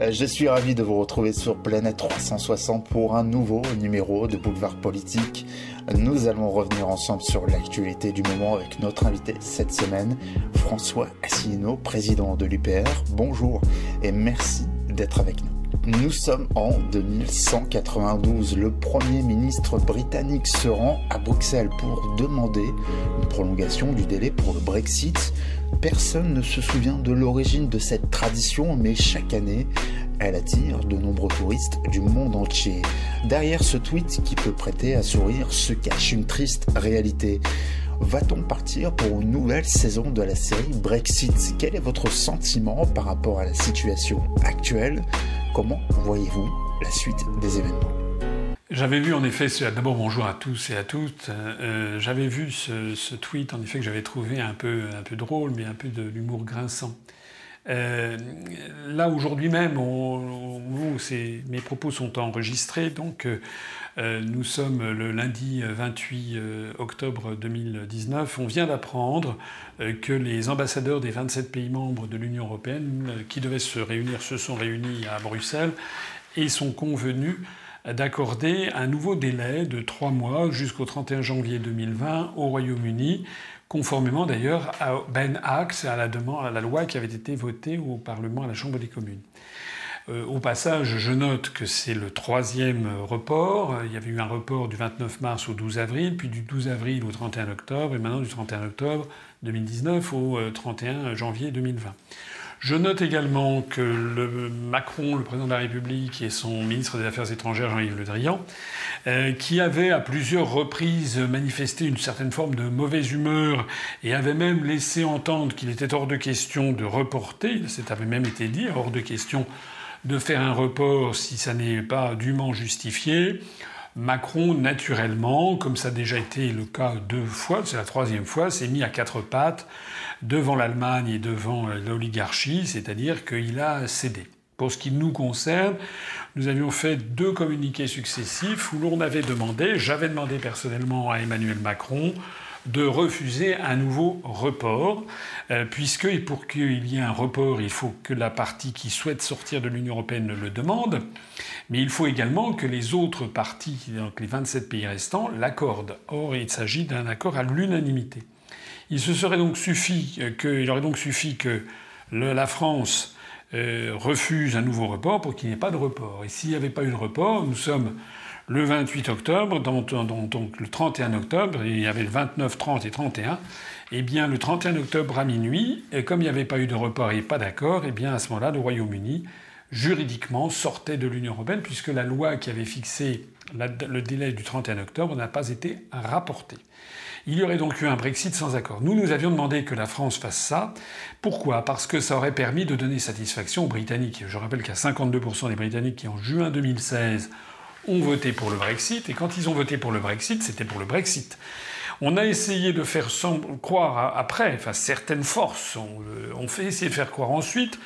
Euh, je suis ravi de vous retrouver sur Planète 360 pour un nouveau numéro de Boulevard Politique. Nous allons revenir ensemble sur l'actualité du moment avec notre invité cette semaine, François Asselineau, président de l'UPR. Bonjour et merci d'être avec nous. Nous sommes en 2192. Le Premier ministre britannique se rend à Bruxelles pour demander une prolongation du délai pour le Brexit. Personne ne se souvient de l'origine de cette tradition, mais chaque année, elle attire de nombreux touristes du monde entier. Derrière ce tweet qui peut prêter à sourire se cache une triste réalité. Va-t-on partir pour une nouvelle saison de la série Brexit? Quel est votre sentiment par rapport à la situation actuelle? Comment voyez-vous la suite des événements? J'avais vu en effet, d'abord bonjour à tous et à toutes, euh, j'avais vu ce, tweet en effet que j'avais trouvé un peu, drôle, mais un peu de l'humour grinçant. Euh, là aujourd'hui même, mes propos sont enregistrés, donc euh, nous sommes le lundi 28 octobre 2019. On vient d'apprendre que les ambassadeurs des 27 pays membres de l'Union européenne qui devaient se réunir se sont réunis à Bruxelles et sont convenus d'accorder un nouveau délai de trois mois jusqu'au 31 janvier 2020 au Royaume-Uni, conformément d'ailleurs à Ben Axe, à à la loi qui avait été votée au Parlement, à la Chambre des communes. Euh, au passage, je note que c'est le troisième report. Il y avait eu un report du 29 mars au 12 avril, puis du 12 avril au 31 octobre, et maintenant du 31 octobre 2019 au 31 euh, janvier 2020. Je note également que Macron, le président de la République, et son ministre des Affaires étrangères, Jean-Yves Le Drian, euh, qui avait à plusieurs reprises manifesté une certaine forme de mauvaise humeur et avait même laissé entendre qu'il était hors de question de reporter, avait même été dit, hors de question de faire un report si ça n'est pas dûment justifié. Macron, naturellement, comme ça a déjà été le cas deux fois, c'est la troisième fois, s'est mis à quatre pattes devant l'Allemagne et devant l'oligarchie, c'est-à-dire qu'il a cédé. Pour ce qui nous concerne, nous avions fait deux communiqués successifs où l'on avait demandé, j'avais demandé personnellement à Emmanuel Macron, de refuser un nouveau report, euh, puisque pour qu'il y ait un report, il faut que la partie qui souhaite sortir de l'Union européenne le demande, mais il faut également que les autres parties, donc les 27 pays restants, l'accordent. Or, il s'agit d'un accord à l'unanimité. Il se serait donc suffi aurait donc suffi que la France euh, refuse un nouveau report pour qu'il n'y ait pas de report. Et s'il n'y avait pas eu de report, nous sommes le 28 octobre, donc, le 31 octobre, il y avait le 29, 30 et 31. Eh bien, le 31 octobre à minuit, et comme il n'y avait pas eu de report et pas d'accord, eh bien, à ce moment-là, le Royaume-Uni, juridiquement, sortait de l'Union européenne, puisque la loi qui avait fixé le délai du 31 octobre n'a pas été rapportée. Il y aurait donc eu un Brexit sans accord. Nous, nous avions demandé que la France fasse ça. Pourquoi? Parce que ça aurait permis de donner satisfaction aux Britanniques. Je rappelle qu'il y a 52% des Britanniques qui, en juin 2016, ont voté pour le Brexit, et quand ils ont voté pour le Brexit, c'était pour le Brexit. On a essayé de faire croire après, enfin certaines forces ont, fait essayer de faire croire ensuite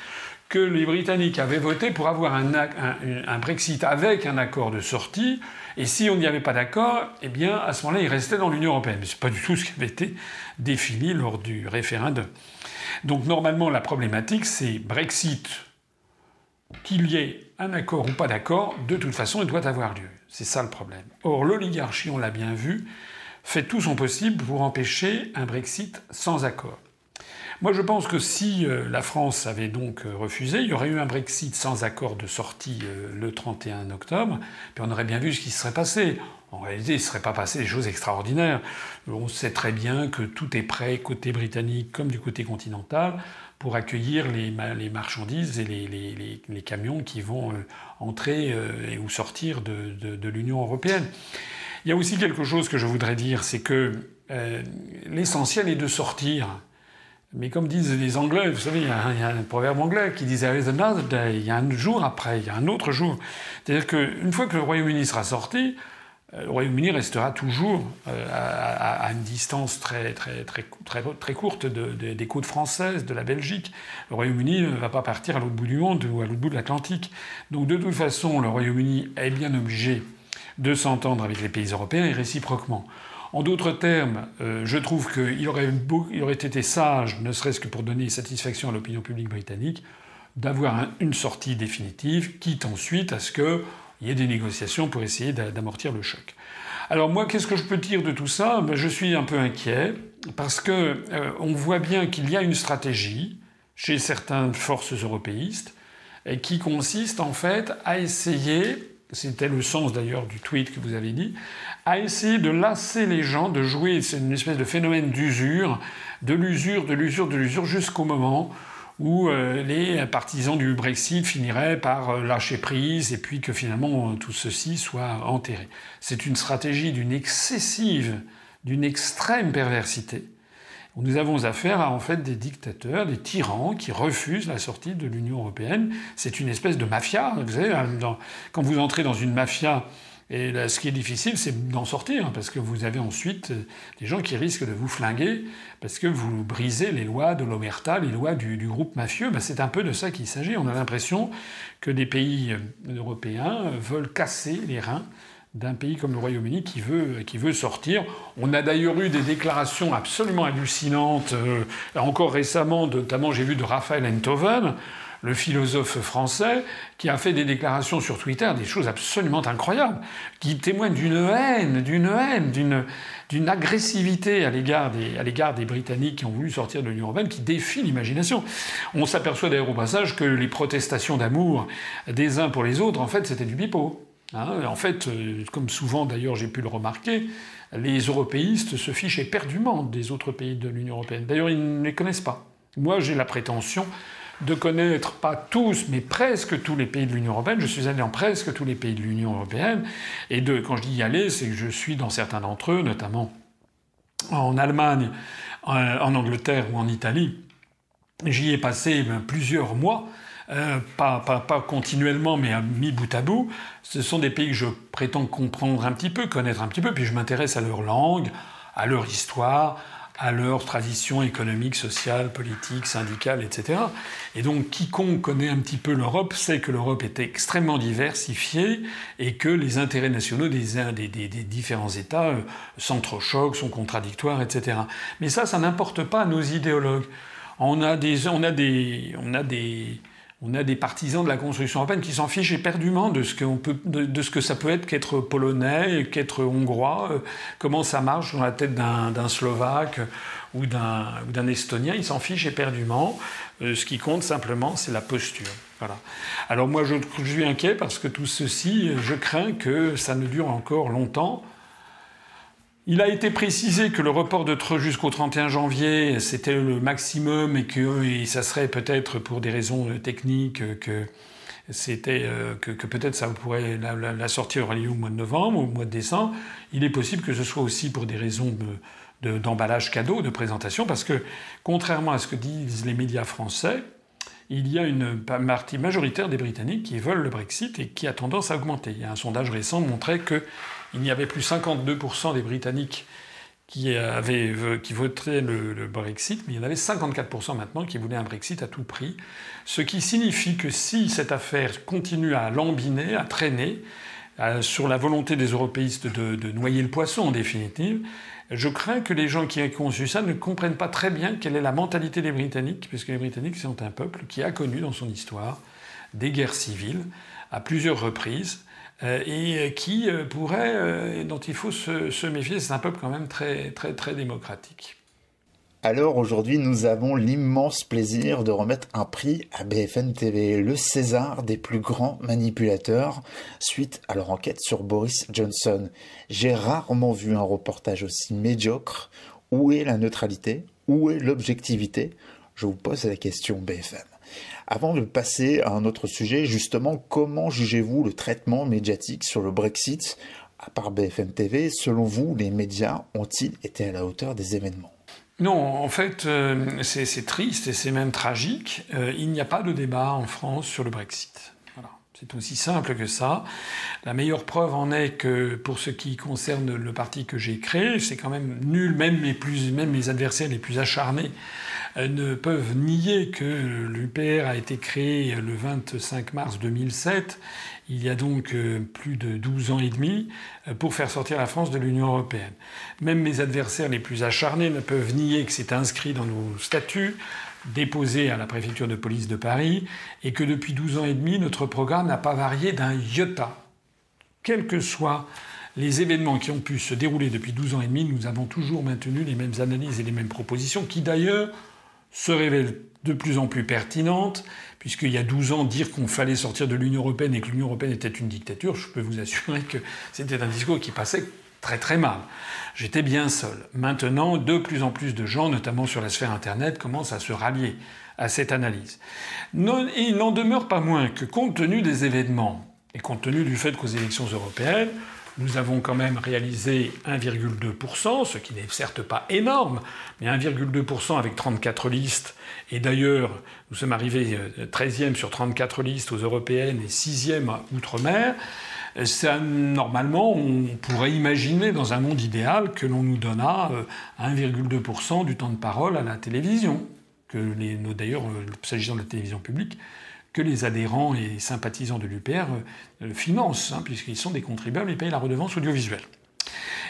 que les Britanniques avaient voté pour avoir un, un, Brexit avec un accord de sortie, et si on n'y avait pas d'accord, eh bien à ce moment-là, ils restaient dans l'Union européenne. Mais c'est pas du tout ce qui avait été défini lors du référendum. Donc normalement, la problématique, c'est Brexit qu'il y ait un accord ou pas d'accord, de toute façon, il doit avoir lieu. C'est ça le problème. Or, l'oligarchie, on l'a bien vu, fait tout son possible pour empêcher un Brexit sans accord. Moi, je pense que si euh, la France avait donc euh, refusé, il y aurait eu un Brexit sans accord de sortie euh, le 31 octobre, puis on aurait bien vu ce qui se serait passé. En réalité, il ne serait pas passé des choses extraordinaires. On sait très bien que tout est prêt, côté britannique comme du côté continental, pour accueillir les, marchandises et les, camions qui vont euh, entrer euh, ou sortir de, l'Union européenne. Il y a aussi quelque chose que je voudrais dire, c'est que euh, l'essentiel est de sortir. Mais comme disent les Anglais, vous savez, il y, a un, proverbe anglais qui dit There is another day, il y a un jour après, il y a un autre jour. C'est-à-dire qu'une fois que le Royaume-Uni sera sorti, le Royaume-Uni restera toujours euh, à, une distance très, très, très, très, très courte des côtes françaises, de la Belgique. Le Royaume-Uni ne va pas partir à l'autre bout du monde ou à l'autre bout de l'Atlantique. Donc de toute façon, le Royaume-Uni est bien obligé de s'entendre avec les pays européens et réciproquement. En d'autres termes, euh, je trouve qu'il aurait, aurait été sage, ne serait-ce que pour donner satisfaction à l'opinion publique britannique, d'avoir une sortie définitive, quitte ensuite à ce qu'il y ait des négociations pour essayer d'amortir le choc. Alors moi, qu'est-ce que je peux dire de tout ça? Ben, Je suis un peu inquiet parce que euh, on voit bien qu'il y a une stratégie chez certaines forces européistes qui consiste en fait à essayer, c'était le sens d'ailleurs du tweet que vous avez dit, à essayer de lasser les gens, de jouer, c'est une espèce de phénomène d'usure, de l'usure, de l'usure, de l'usure, jusqu'au moment où euh, les partisans du Brexit finiraient par euh, lâcher prise et puis que finalement tout ceci soit enterré. C'est une stratégie d'une excessive, d'une extrême perversité nous avons affaire à en fait des dictateurs, des tyrans qui refusent la sortie de l'Union européenne. C'est une espèce de mafia. Vous savez, quand vous entrez dans une mafia, et ce qui est difficile, c'est d'en sortir, parce que vous avez ensuite euh, des gens qui risquent de vous flinguer, parce que vous brisez les lois de l'omerta, les lois du, groupe mafieux. Ben, c'est un peu de ça qu'il s'agit. On a l'impression que des pays euh, européens veulent casser les reins d'un pays comme le Royaume-Uni qui veut, qui veut sortir. On a d'ailleurs eu des déclarations absolument hallucinantes, euh, encore récemment, notamment j'ai vu de Raphaël Enthoven, le philosophe français, qui a fait des déclarations sur Twitter, des choses absolument incroyables, qui témoignent d'une haine, d'une haine, d'une, agressivité à l'égard, des, des Britanniques qui ont voulu sortir de l'Union européenne qui défie l'imagination. On s'aperçoit d'ailleurs au passage que les protestations d'amour des uns pour les autres, en fait, c'était du pipeau. Hein, en fait, euh, comme souvent d'ailleurs j'ai pu le remarquer, les européistes se fichent éperdument des autres pays de l'Union européenne. D'ailleurs, ils ne les connaissent pas. Moi, j'ai la prétention de connaître pas tous, mais presque tous les pays de l'Union européenne. Je suis allé dans presque tous les pays de l'Union européenne. Et de, quand je dis y aller, c'est que je suis dans certains d'entre eux, notamment en Allemagne, en Angleterre ou en Italie. J'y ai passé ben, plusieurs mois euh, pas, pas, continuellement, mais mis bout à bout. Ce sont des pays que je prétends comprendre un petit peu, connaître un petit peu, puis je m'intéresse à leur langue, à leur histoire, à leur tradition économique, sociale, politique, syndicale, etc. Et donc quiconque connaît un petit peu l'Europe sait que l'Europe est extrêmement diversifiée et que les intérêts nationaux des, des, des, des différents États euh, s'entrechoquent, sont contradictoires, etc. Mais ça, ça n'importe pas à nos idéologues. On a des, on a des, on a des, on a des partisans de la construction européenne qui s'en fichent éperdument de ce, peut, que ça peut être qu'être polonais, qu'être hongrois, euh, comment ça marche dans la tête d'un slovaque ou d'un estonien. Ils s'en fichent éperdument. Euh, ce qui compte simplement, c'est la posture. Voilà. Alors moi, je, je, suis inquiet parce que tout ceci, je crains que ça ne dure encore longtemps. Il a été précisé que le report de jusqu'au 31 janvier, c'était le maximum et que ça serait peut-être pour des raisons techniques que c'était euh, que, peut-être ça pourrait la, sortie aurait lieu au mois de novembre ou au mois de décembre. Il est possible que ce soit aussi pour des raisons d'emballage cadeau, de présentation, parce que contrairement à ce que disent les médias français, il y a une partie majoritaire des Britanniques qui veulent le Brexit et qui a tendance à augmenter. Un sondage récent montrait que il n'y avait plus 52% des Britanniques qui, avaient, qui voteraient le, Brexit, mais il y en avait 54% maintenant qui voulaient un Brexit à tout prix. Ce qui signifie que si cette affaire continue à lambiner, à traîner, sur la volonté des européistes de, noyer le poisson en définitive, je crains que les gens qui ont conçu ça ne comprennent pas très bien quelle est la mentalité des Britanniques, puisque les Britanniques sont un peuple qui a connu dans son histoire des guerres civiles à plusieurs reprises, euh, et qui euh, pourrait, euh, dont il faut se, méfier. C'est un peuple quand même très, très, très démocratique. Alors aujourd'hui, nous avons l'immense plaisir de remettre un prix à BFN TV, le César des plus grands manipulateurs, suite à leur enquête sur Boris Johnson. J'ai rarement vu un reportage aussi médiocre. Où est la neutralité? Où est l'objectivité? Je vous pose la question BFM. Avant de passer à un autre sujet, justement, comment jugez-vous le traitement médiatique sur le Brexit À part BFM TV, selon vous, les médias ont-ils été à la hauteur des événements? Non, en fait, euh, c'est triste et c'est même tragique. Euh, il n'y a pas de débat en France sur le Brexit. C'est aussi simple que ça. La meilleure preuve en est que pour ce qui concerne le parti que j'ai créé, c'est quand même nul, même mes, plus, même adversaires les plus acharnés euh, ne peuvent nier que l'UPR a été créé le 25 mars 2007, il y a donc euh, plus de 12 ans et demi, euh, pour faire sortir la France de l'Union européenne. Même mes adversaires les plus acharnés ne peuvent nier que c'est inscrit dans nos statuts déposé à la préfecture de police de Paris, et que depuis 12 ans et demi, notre programme n'a pas varié d'un iota. Quels que soient les événements qui ont pu se dérouler depuis 12 ans et demi, nous avons toujours maintenu les mêmes analyses et les mêmes propositions, qui d'ailleurs se révèlent de plus en plus pertinentes, puisqu'il y a 12 ans, dire qu'on fallait sortir de l'Union européenne et que l'Union européenne était une dictature, je peux vous assurer que c'était un discours qui passait très très mal. J'étais bien seul. Maintenant, de plus en plus de gens, notamment sur la sphère Internet, commencent à se rallier à cette analyse. il n'en demeure pas moins que compte tenu des événements et compte tenu du fait qu'aux élections européennes, nous avons quand même réalisé 1,2%, ce qui n'est certes pas énorme, mais 1,2% avec 34 listes. Et d'ailleurs, nous sommes arrivés 13e euh, sur 34 listes aux européennes et 6e à Outre-mer. Ça, normalement, on pourrait imaginer dans un monde idéal que l'on nous donnât 1,2% euh, du temps de parole à la télévision. Que d'ailleurs, euh, s'agissant de la télévision publique, que les adhérents et sympathisants de l'UPR euh, financent, hein, puisqu'ils sont des contribuables et payent la redevance audiovisuelle.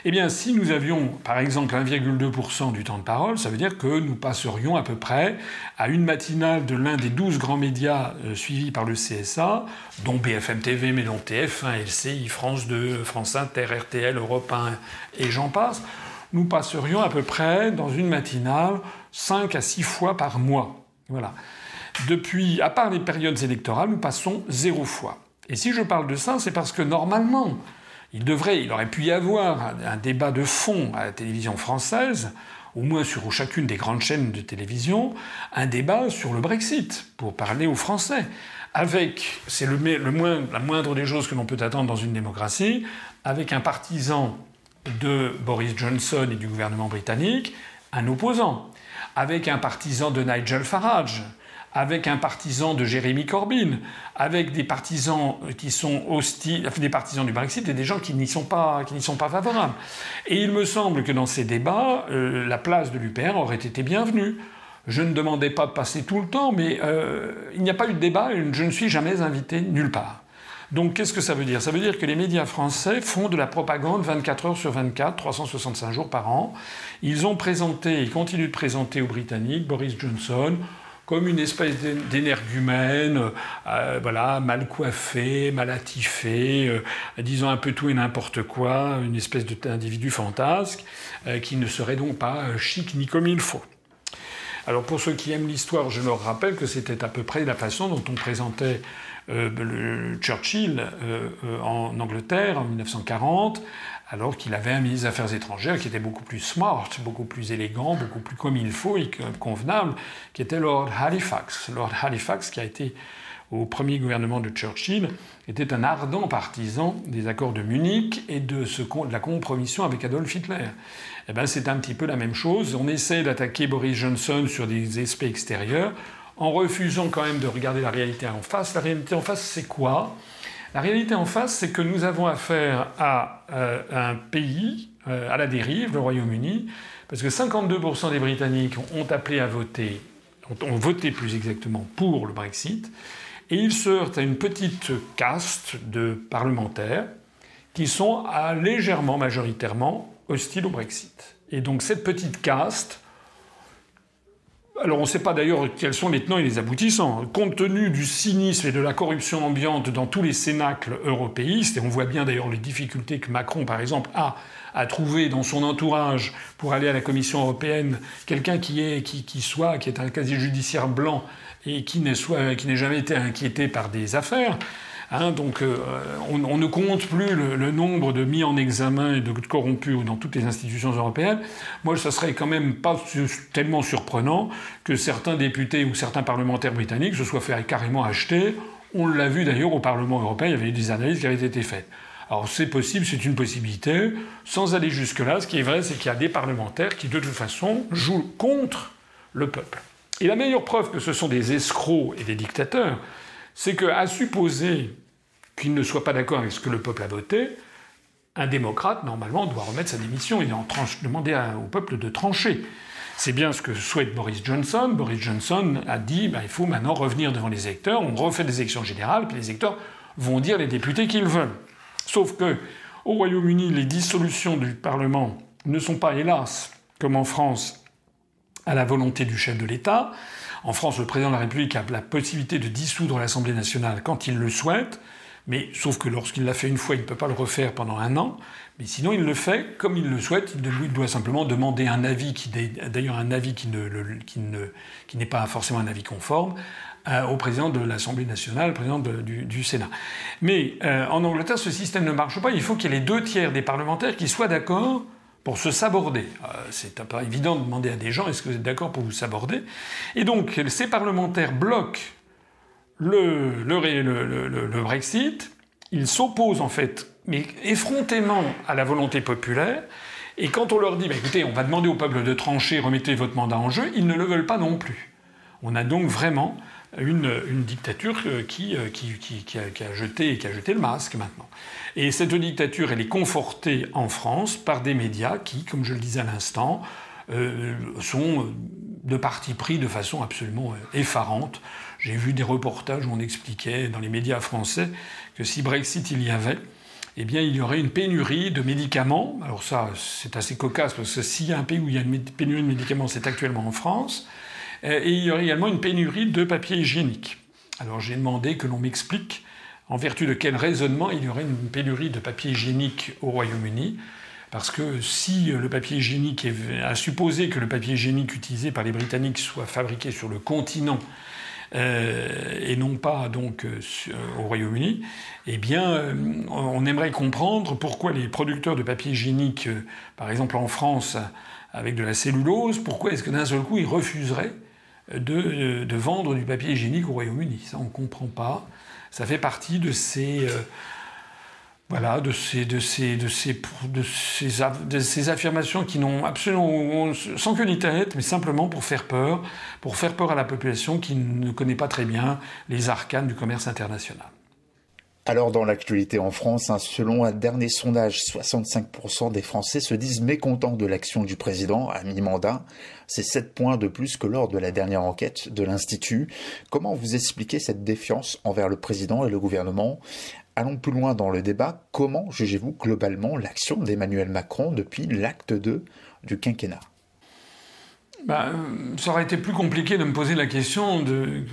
Eh bien, si nous avions, par exemple, 1,2% du temps de parole, ça veut dire que nous passerions à peu près à une matinale de l'un des 12 grands médias euh, suivis par le CSA, dont BFM TV, mais dont TF1, LCI, France 2, France Inter, RTL, Europe 1 et j'en passe. Nous passerions à peu près, dans une matinale, 5 à 6 fois par mois. Voilà. Depuis, à part les périodes électorales, nous passons zéro fois. Et si je parle de ça, c'est parce que normalement, il devrait, il aurait pu y avoir un, débat de fond à la télévision française, au moins sur chacune des grandes chaînes de télévision, un débat sur le Brexit, pour parler aux Français. Avec, c'est le, le la moindre des choses que l'on peut attendre dans une démocratie, avec un partisan de Boris Johnson et du gouvernement britannique, un opposant, avec un partisan de Nigel Farage, avec un partisan de Jérémy Corbyn, avec des partisans qui sont hostiles, des partisans du Brexit et des gens qui n'y sont pas, qui n'y sont pas favorables. Et il me semble que dans ces débats, euh, la place de l'UPR aurait été bienvenue. Je ne demandais pas de passer tout le temps, mais euh, il n'y a pas eu de débat et je ne suis jamais invité nulle part. Donc qu'est-ce que ça veut dire? Ça veut dire que les médias français font de la propagande 24 heures sur 24, 365 jours par an. Ils ont présenté, ils continuent de présenter aux Britanniques Boris Johnson comme une espèce d'énergumène, euh, voilà, mal coiffé, mal attifé, euh, disant un peu tout et n'importe quoi, une espèce d'individu fantasque, euh, qui ne serait donc pas chic ni comme il faut. Alors pour ceux qui aiment l'histoire, je leur rappelle que c'était à peu près la façon dont on présentait Churchill en Angleterre en 1940 alors qu'il avait un ministre des Affaires étrangères qui était beaucoup plus smart, beaucoup plus élégant, beaucoup plus comme il faut et convenable, qui était Lord Halifax. Lord Halifax, qui a été au premier gouvernement de Churchill, était un ardent partisan des accords de Munich et de, de la compromission avec Adolf Hitler. Eh ben, c'est un petit peu la même chose. On essaie d'attaquer Boris Johnson sur des aspects extérieurs en refusant quand même de regarder la réalité en face. La réalité en face, c'est quoi? La réalité en face, c'est que nous avons affaire à euh, un pays euh, à la dérive, le Royaume-Uni, parce que 52% des Britanniques ont appelé à voter, ont, voté plus exactement pour le Brexit, et ils se heurtent à une petite caste de parlementaires qui sont légèrement, majoritairement hostiles au Brexit. Et donc cette petite caste alors on ne sait pas d'ailleurs quels sont les tenants et les aboutissants. Compte tenu du cynisme et de la corruption ambiante dans tous les cénacles européistes, et on voit bien d'ailleurs les difficultés que Macron, par exemple, a à trouver dans son entourage pour aller à la Commission européenne quelqu'un qui, qui, soit, qui est un casier judiciaire blanc et qui n'ait jamais été inquiété par des affaires, Hein, donc euh, on, ne compte plus le, nombre de mis en examen et de corrompus dans toutes les institutions européennes. Moi, ça serait quand même pas tellement surprenant que certains députés ou certains parlementaires britanniques se soient fait carrément acheter. On l'a vu d'ailleurs au Parlement européen, il y avait eu des analyses qui avaient été faites. Alors c'est possible, c'est une possibilité. Sans aller jusque-là, ce qui est vrai, c'est qu'il y a des parlementaires qui, de toute façon, jouent contre le peuple. Et la meilleure preuve que ce sont des escrocs et des dictateurs, c'est qu'à supposer qu'il ne soit pas d'accord avec ce que le peuple a voté, un démocrate, normalement, doit remettre sa démission et en demander au peuple de trancher. C'est bien ce que souhaite Boris Johnson. Boris Johnson a dit bah, il faut maintenant revenir devant les électeurs, on refait des élections générales, puis les électeurs vont dire les députés qu'ils veulent. Sauf que, au Royaume-Uni, les dissolutions du Parlement ne sont pas, hélas, comme en France, à la volonté du chef de l'État. En France, le président de la République a la possibilité de dissoudre l'Assemblée nationale quand il le souhaite, mais sauf que lorsqu'il l'a fait une fois, il ne peut pas le refaire pendant un an. Mais sinon, il le fait comme il le souhaite. Il doit simplement demander un avis qui, d'ailleurs, un avis qui ne, qui ne, qui n'est pas forcément un avis conforme, euh, au président de l'Assemblée nationale, au président du, du, Sénat. Mais euh, en Angleterre, ce système ne marche pas. Il faut qu'il y ait les deux tiers des parlementaires qui soient d'accord pour se saborder. Euh, c'est pas évident de demander à des gens est-ce que vous êtes d'accord pour vous saborder? Et donc, ces parlementaires bloquent le, le, Brexit, ils s'opposent en fait, mais effrontément à la volonté populaire. Et quand on leur dit, bah, écoutez, on va demander au peuple de trancher, remettez votre mandat en jeu, ils ne le veulent pas non plus. On a donc vraiment une, dictature euh, qui, euh, a, jeté, le masque maintenant. Et cette dictature, elle est confortée en France par des médias qui, comme je le disais à l'instant, euh, sont de parti pris de façon absolument effarante. J'ai vu des reportages où on expliquait dans les médias français que si Brexit il y avait, eh bien, il y aurait une pénurie de médicaments. Alors ça, c'est assez cocasse, parce que s'il y a un pays où il y a une pénurie de médicaments, c'est actuellement en France. Euh, et il y aurait également une pénurie de papier hygiénique. Alors j'ai demandé que l'on m'explique en vertu de quel raisonnement il y aurait une pénurie de papier hygiénique au Royaume-Uni. Parce que si le papier hygiénique est, à supposer que le papier hygiénique utilisé par les Britanniques soit fabriqué sur le continent euh, et non pas donc euh, au Royaume-Uni, eh bien, on aimerait comprendre pourquoi les producteurs de papier hygiénique, par exemple en France, avec de la cellulose, pourquoi est-ce que d'un seul coup ils refuseraient de, de, vendre du papier hygiénique au Royaume-Uni Ça, on ne comprend pas. Ça fait partie de ces voilà, de ces, de ces, de ces, de ces, de ces affirmations qui n'ont absolument sans queue ni tête, mais simplement pour faire peur, pour faire peur à la population qui ne connaît pas très bien les arcanes du commerce international. Alors dans l'actualité en France, hein, selon un dernier sondage, 65% des Français se disent mécontents de l'action du président à mi-mandat. C'est 7 points de plus que lors de la dernière enquête de l'Institut. Comment vous expliquez cette défiance envers le président et le gouvernement? Allons plus loin dans le débat. Comment jugez-vous globalement l'action d'Emmanuel Macron depuis l'acte 2 du quinquennat? Bah, ça aurait été plus compliqué de me poser la question de,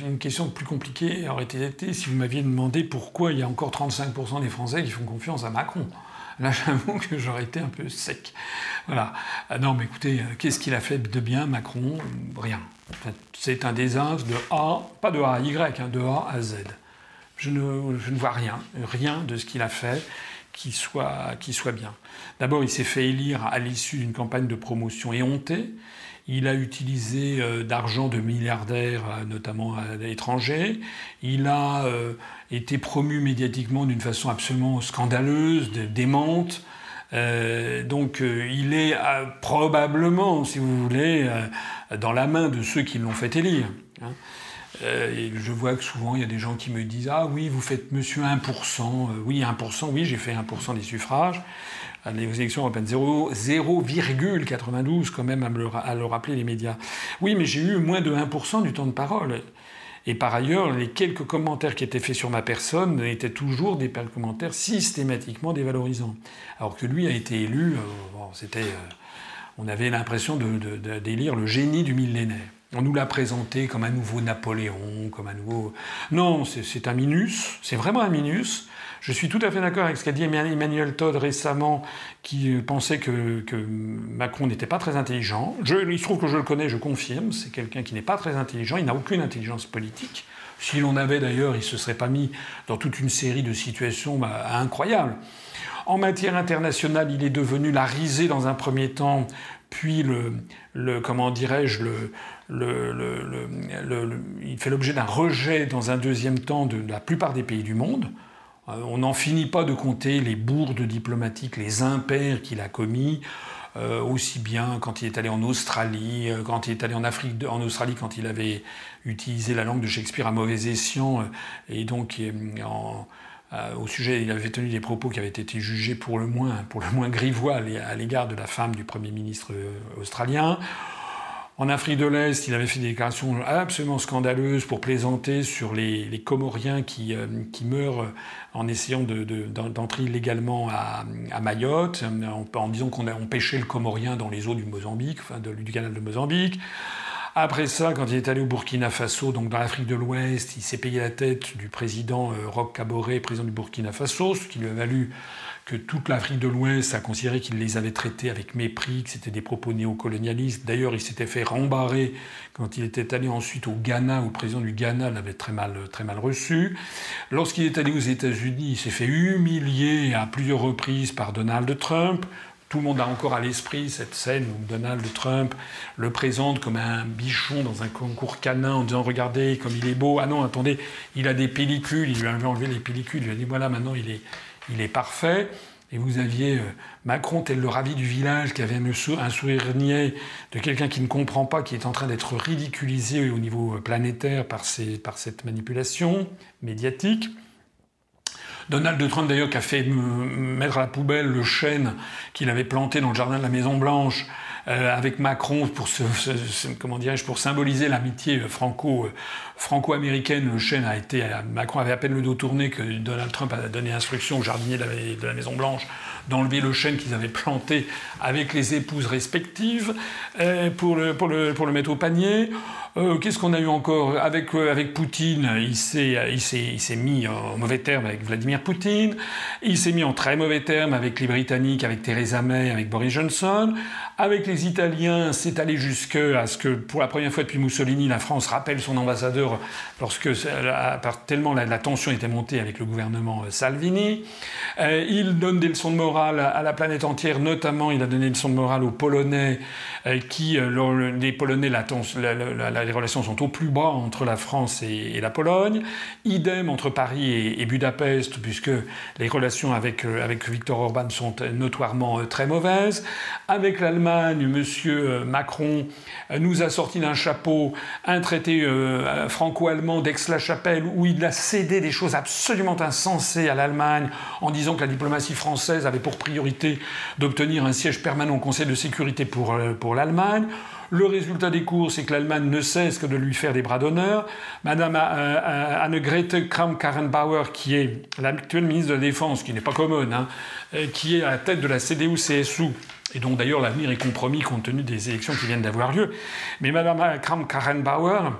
une question plus compliquée aurait été si vous m'aviez demandé pourquoi il y a encore 35% des Français qui font confiance à Macron. Là, j'avoue que j'aurais été un peu sec. Voilà. Ah non, mais écoutez, euh, qu'est-ce qu'il a fait de bien, Macron? Rien. C'est un désastre de A, pas de A à Y, hein, de A à Z je ne, vois rien, rien de ce qu'il a fait qui soit, soit bien. D'abord, il s'est fait élire à l'issue d'une campagne de promotion éhontée. Il a utilisé euh, d'argent de milliardaires, euh, notamment à l'étranger. Il a euh, été promu médiatiquement d'une façon absolument scandaleuse, démente. donc il est probablement, si vous voulez, dans la main de ceux qui l'ont fait élire. Hein. Euh, je vois que souvent, il y a des gens qui me disent Ah oui, vous faites monsieur 1%. Euh, oui, 1%, oui, j'ai fait 1% des suffrages. Les élections européennes, 0,92 quand même à, le, à le rappeler les médias. Oui, mais j'ai eu moins de 1% du temps de parole. Et par ailleurs, les quelques commentaires qui étaient faits sur ma personne étaient toujours des commentaires systématiquement dévalorisants. Alors que lui a été élu, euh, c'était, on avait l'impression d'élire de, le génie du millénaire. On nous l'a présenté comme un nouveau Napoléon, comme un nouveau... Non, c'est un minus, c'est vraiment un minus. Je suis tout à fait d'accord avec ce qu'a dit Emmanuel Todd récemment, qui euh, pensait que, Macron n'était pas très intelligent. Je, il se trouve que je le connais, je confirme, c'est quelqu'un qui n'est pas très intelligent, il n'a aucune intelligence politique. Si l'on avait d'ailleurs, il ne se serait pas mis dans toute une série de situations bah, incroyables. En matière internationale, il est devenu la risée dans un premier temps, puis le, comment dirais-je, le, il fait l'objet d'un rejet dans un deuxième temps de, la plupart des pays du monde. Euh, on n'en finit pas de compter les bourdes diplomatiques, les impairs qu'il a commis, euh, aussi bien quand il est allé en Australie, euh, quand il est allé en Afrique, en Australie quand il avait utilisé la langue de Shakespeare à mauvais escient, et donc au sujet, il avait tenu des propos qui avaient été jugés pour le moins, pour le moins grivois à l'égard de la femme du Premier ministre australien. En Afrique de l'Est, il avait fait des déclarations absolument scandaleuses pour plaisanter sur les, Comoriens qui, euh, qui, meurent en essayant d'entrer illégalement à, Mayotte, en, disant qu'on pêchait le Comorien dans les eaux du Mozambique, enfin du canal de Mozambique. Après ça, quand il est allé au Burkina Faso, donc dans l'Afrique de l'Ouest, il s'est payé la tête du président euh, Roch Kaboré, président du Burkina Faso, ce qui lui a valu que toute l'Afrique de l'Ouest a considéré qu'il les avait traités avec mépris, que c'était des propos néocolonialistes. D'ailleurs, il s'était fait rembarrer quand il était allé ensuite au Ghana, où le président du Ghana l'avait très mal, très mal reçu. Lorsqu'il est allé aux États-Unis, il s'est fait humilier à plusieurs reprises par Donald Trump. Tout le monde a encore à l'esprit cette scène où Donald Trump le présente comme un bichon dans un concours canin en disant Regardez comme il est beau. Ah non, attendez, il a des pellicules. Il lui a enlevé les pellicules. Il lui a dit Voilà, maintenant il est, parfait. Et vous aviez euh, Macron, tel le ravi du village, qui avait un sourire de quelqu'un qui ne comprend pas, qui est en train d'être ridiculisé au niveau euh, planétaire par cette manipulation médiatique. Donald Trump d'ailleurs qui a fait mettre à la poubelle le chêne qu'il avait planté dans le jardin de la Maison Blanche euh, avec Macron pour pour symboliser l'amitié franco franco-américaine, le chêne a été. Macron avait à peine le dos tourné que Donald Trump a donné instruction au jardinier de la, Maison Blanche d'enlever le chêne qu'ils avaient planté avec les épouses respectives euh, pour, le, pour, le, pour le mettre au panier. Euh, qu'est-ce qu'on a eu encore avec, euh, avec Poutine? Il s'est mis en mauvais terme avec Vladimir Poutine. Il s'est mis en très mauvais terme avec les Britanniques, avec Theresa May, avec Boris Johnson. Avec les Italiens, c'est allé jusque à ce que, pour la première fois depuis Mussolini, la France rappelle son ambassadeur lorsque tellement la, tension était montée avec le gouvernement Salvini. il donne des leçons de morale à la planète entière, notamment il a donné des leçons de morale aux Polonais, qui, les Polonais, les relations sont au plus bas entre la France et, la Pologne. Idem entre Paris et, Budapest, puisque les relations avec, euh, avec Viktor Orban sont notoirement euh, très mauvaises. Avec l'Allemagne, M. Euh, Macron nous a sorti d'un chapeau un traité franco-allemand d'Aix-la-Chapelle où il a cédé des choses absolument insensées à l'Allemagne en disant que la diplomatie française avait pour priorité d'obtenir un siège permanent au Conseil de sécurité pour, pour l'Allemagne. Le résultat des cours, c'est que l'Allemagne ne cesse que de lui faire des bras d'honneur. Madame euh, euh, Annegrethe Kramp-Karrenbauer, qui est l'actuelle ministre de la Défense, qui n'est pas commune, hein, euh, qui est à la tête de la CDU-CSU, et dont d'ailleurs l'avenir est compromis compte tenu des élections qui viennent d'avoir lieu. Mais Madame Kramp-Karrenbauer,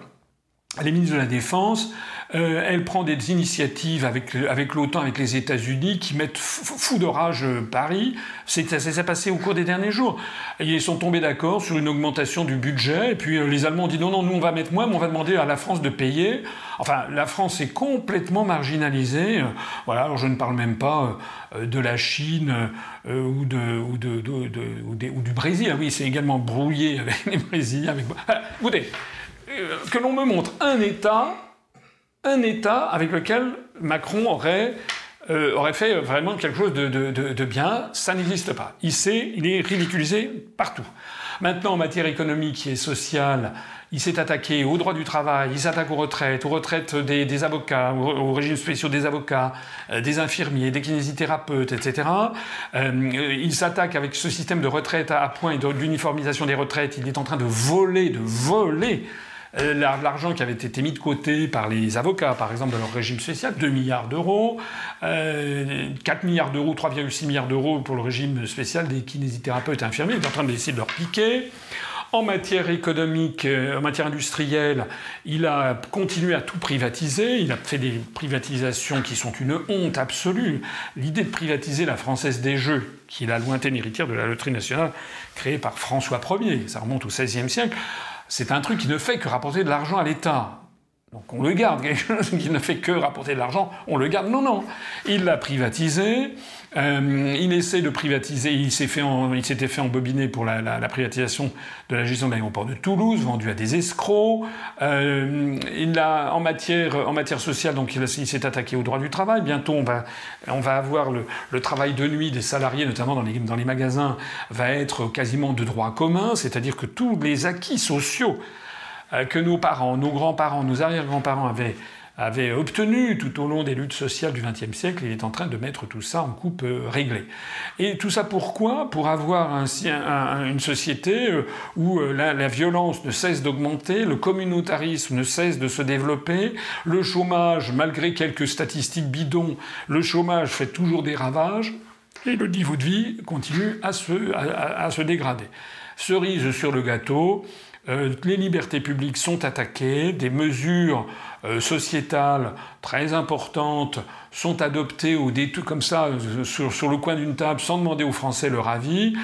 elle est ministre de la Défense, euh, elle prend des initiatives avec, avec l'OTAN, avec les États-Unis, qui mettent fou de rage euh, Paris. Ça s'est passé au cours des derniers jours. ils sont tombés d'accord sur une augmentation du budget, et puis euh, les Allemands ont dit non, non, nous on va mettre moins, mais on va demander à la France de payer. Enfin, la France est complètement marginalisée. Voilà, alors je ne parle même pas de la Chine ou, de, ou, de, ou, du Brésil. Ah oui, c'est également brouillé avec les Brésiliens. Avec... écoutez, que l'on me montre un État un État avec lequel Macron aurait, euh, aurait fait vraiment quelque chose de, bien. Ça n'existe pas. Il, est ridiculisé partout. Maintenant, en matière économique et sociale, il s'est attaqué aux droits du travail, il s'attaque aux retraites, aux retraites des, avocats, aux, régimes spéciaux des avocats, euh, des infirmiers, des kinésithérapeutes, etc. Euh, il s'attaque avec ce système de retraite à, à point et d'uniformisation des retraites. Il est en train de voler, de voler euh, l'argent qui avait été mis de côté par les avocats, par exemple, de leur régime spécial, 2 milliards d'euros, 4 euh, milliards d'euros, 3,6 milliards d'euros pour le régime spécial des kinésithérapeutes infirmiers, il est en train d'essayer de leur piquer. En matière économique, euh, en matière industrielle, il a continué à tout privatiser. Il a fait des privatisations qui sont une honte absolue. L'idée de privatiser la Française des Jeux, qui est la lointaine héritière de la loterie nationale créée par François Ier, ça remonte au XVIe siècle, c'est un truc qui ne fait que rapporter de l'argent à l'État. Donc on le garde, quelque chose qui ne fait que rapporter de l'argent, on le garde. Non, non. Il l'a privatisé. Euh, il essaie de privatiser. Il s'est fait, s'était fait embobiner pour la, privatisation de la gestion de l'aéroport de Toulouse, vendu à des escrocs. Euh, il a, en matière, en matière sociale, donc il, s'est attaqué au droit du travail. Bientôt, on va, on va avoir le, travail de nuit des salariés, notamment dans les, dans les magasins, va être quasiment de droit commun, c'est-à-dire que tous les acquis sociaux euh, que nos parents, nos grands-parents, nos arrière-grands-parents avaient, obtenu tout au long des luttes sociales du XXe siècle, il est en train de mettre tout ça en coupe euh, réglée. Et tout ça pourquoi? Pour avoir une société euh, où la, la violence ne cesse d'augmenter, le communautarisme ne cesse de se développer, le chômage, malgré quelques statistiques bidons, le chômage fait toujours des ravages, et le niveau de vie continue à se, dégrader. Cerise sur le gâteau, euh, les libertés publiques sont attaquées, des mesures euh, sociétales très importantes sont adoptées au détour comme ça euh, sur, le coin d'une table sans demander aux Français leur avis.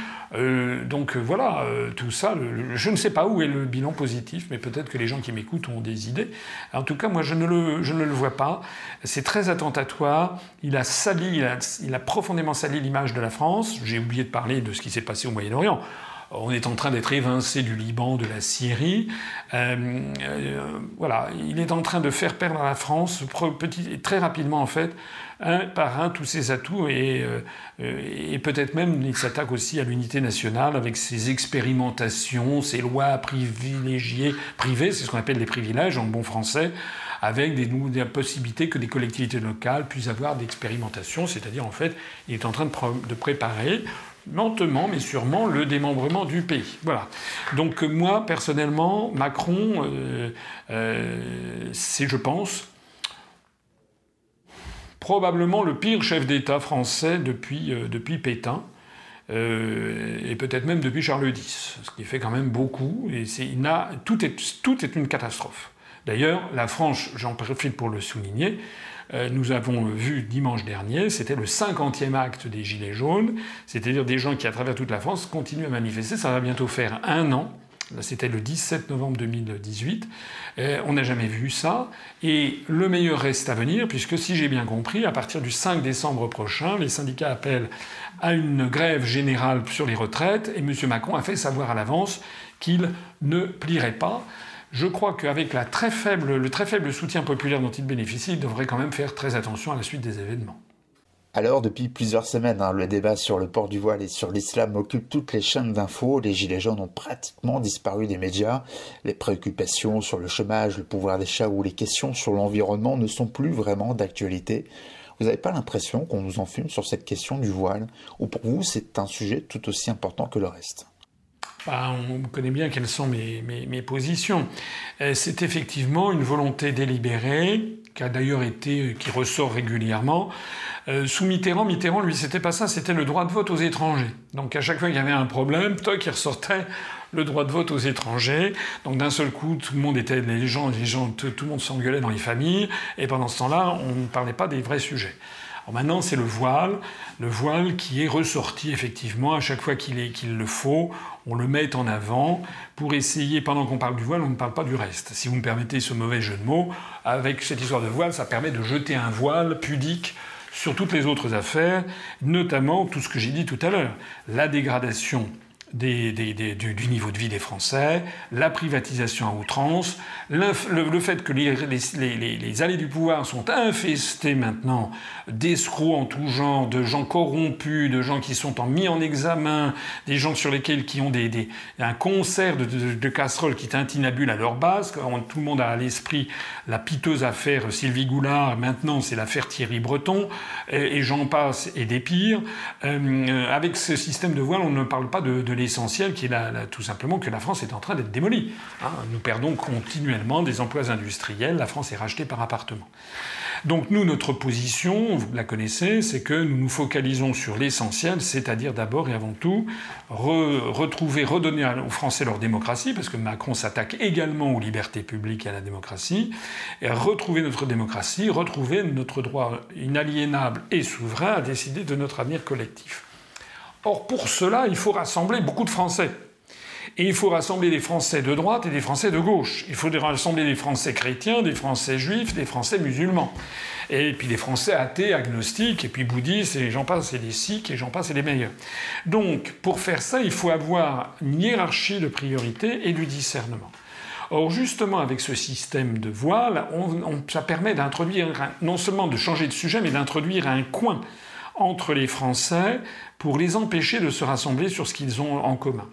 donc voilà, tout ça, je ne sais pas où est le bilan positif, mais peut-être que les gens qui m'écoutent ont des idées. En tout cas, moi, je ne le, je ne le vois pas. C'est très attentatoire. Il a sali, il a profondément sali l'image de la France. J'ai oublié de parler de ce qui s'est passé au Moyen-Orient on est en train d'être évincé du Liban, de la Syrie. Euh, euh, voilà, il est en train de faire perdre à la France, petit, très rapidement en fait, un par un tous ses atouts et, euh, et peut-être même il s'attaque aussi à l'unité nationale avec ses expérimentations, ses lois privilégiées, privées, c'est ce qu'on appelle les privilèges en bon français avec des, des, possibilités que des collectivités locales puissent avoir d'expérimentation, c'est-à-dire en fait, il est en train de préparer lentement mais sûrement le démembrement du pays. Voilà. Donc moi, personnellement, Macron, euh, euh, c'est, je pense, probablement le pire chef d'État français depuis, euh, depuis Pétain. et peut-être même depuis Charles X, ce qui fait quand même beaucoup, et il a, tout, est, tout est une catastrophe. D'ailleurs, la France, j'en profite pour le souligner, nous avons vu dimanche dernier, c'était le 50e acte des Gilets jaunes, c'est-à-dire des gens qui, à travers toute la France, continuent à manifester. Ça va bientôt faire un an. C'était le 17 novembre 2018. Euh, on n'a jamais vu ça. Et le meilleur reste à venir, puisque si j'ai bien compris, à partir du 5 décembre prochain, les syndicats appellent à une grève générale sur les retraites, et M. Macron a fait savoir à l'avance qu'il ne plierait pas je crois qu'avec le très faible soutien populaire dont il bénéficie, il devrait quand même faire très attention à la suite des événements. Alors, depuis plusieurs semaines, hein, le débat sur le port du voile et sur l'islam occupe toutes les chaînes d'infos. Les gilets jaunes ont pratiquement disparu des médias. Les préoccupations sur le chômage, le pouvoir d'achat ou les questions sur l'environnement ne sont plus vraiment d'actualité. Vous n'avez pas l'impression qu'on nous enfume sur cette question du voile Ou pour vous, c'est un sujet tout aussi important que le reste? Bah, on connaît bien quelles sont mes, positions. Euh, c'est effectivement une volonté délibérée, qui a d'ailleurs été, qui ressort régulièrement. Euh, sous Mitterrand, Mitterrand, lui, c'était pas ça, c'était le droit de vote aux étrangers. Donc à chaque fois qu'il y avait un problème, toi qui ressortait le droit de vote aux étrangers. Donc d'un seul coup, tout le monde était, les gens, les gens, tout, tout le monde s'engueulait dans les familles, et pendant ce temps-là, on ne parlait pas des vrais sujets maintenant, c'est le voile, le voile qui est ressorti effectivement à chaque fois qu'il le faut, on le met en avant pour essayer, pendant qu'on parle du voile, on ne parle pas du reste. Si vous me permettez ce mauvais jeu de mots, avec cette histoire de voile, ça permet de jeter un voile pudique sur toutes les autres affaires, notamment tout ce que j'ai dit tout à l'heure, la dégradation du, niveau de vie des Français, la privatisation à outrance, le, fait que les, allées du pouvoir sont infestées maintenant d'escrocs en tout genre, de gens corrompus, de gens qui sont mis en examen, des gens sur lesquels qui ont des, un concert de, casseroles qui tintinabulent à leur base. Tout le monde a à l'esprit la piteuse affaire Sylvie Goulard, maintenant c'est l'affaire Thierry Breton, et, j'en passe, et des pires. Euh, avec ce système de voile, on ne parle pas de l'essentiel qui est tout simplement que la France est en train d'être démolie. Hein. nous perdons continuellement des emplois industriels, la France est rachetée par appartement. Donc nous, notre position, vous la connaissez, c'est que nous nous focalisons sur l'essentiel, c'est-à-dire d'abord et avant tout retrouver, redonner aux Français leur démocratie, parce que Macron s'attaque également aux libertés publiques et à la démocratie, et retrouver notre démocratie, retrouver notre droit inaliénable et souverain à décider de notre avenir collectif. Or, pour cela, il faut rassembler beaucoup de Français. Et il faut rassembler des Français de droite et des Français de gauche. Il faut rassembler des Français chrétiens, des Français juifs, des Français musulmans. Et puis des Français athées, agnostiques, et puis bouddhistes, et j'en passe, et des sikhs, et j'en passe, et les meilleurs. Donc, pour faire ça, il faut avoir une hiérarchie de priorité et du discernement. Or, justement, avec ce système de voile, ça permet d'introduire, non seulement de changer de sujet, mais d'introduire un coin entre les Français pour les empêcher de se rassembler sur ce qu'ils ont en commun.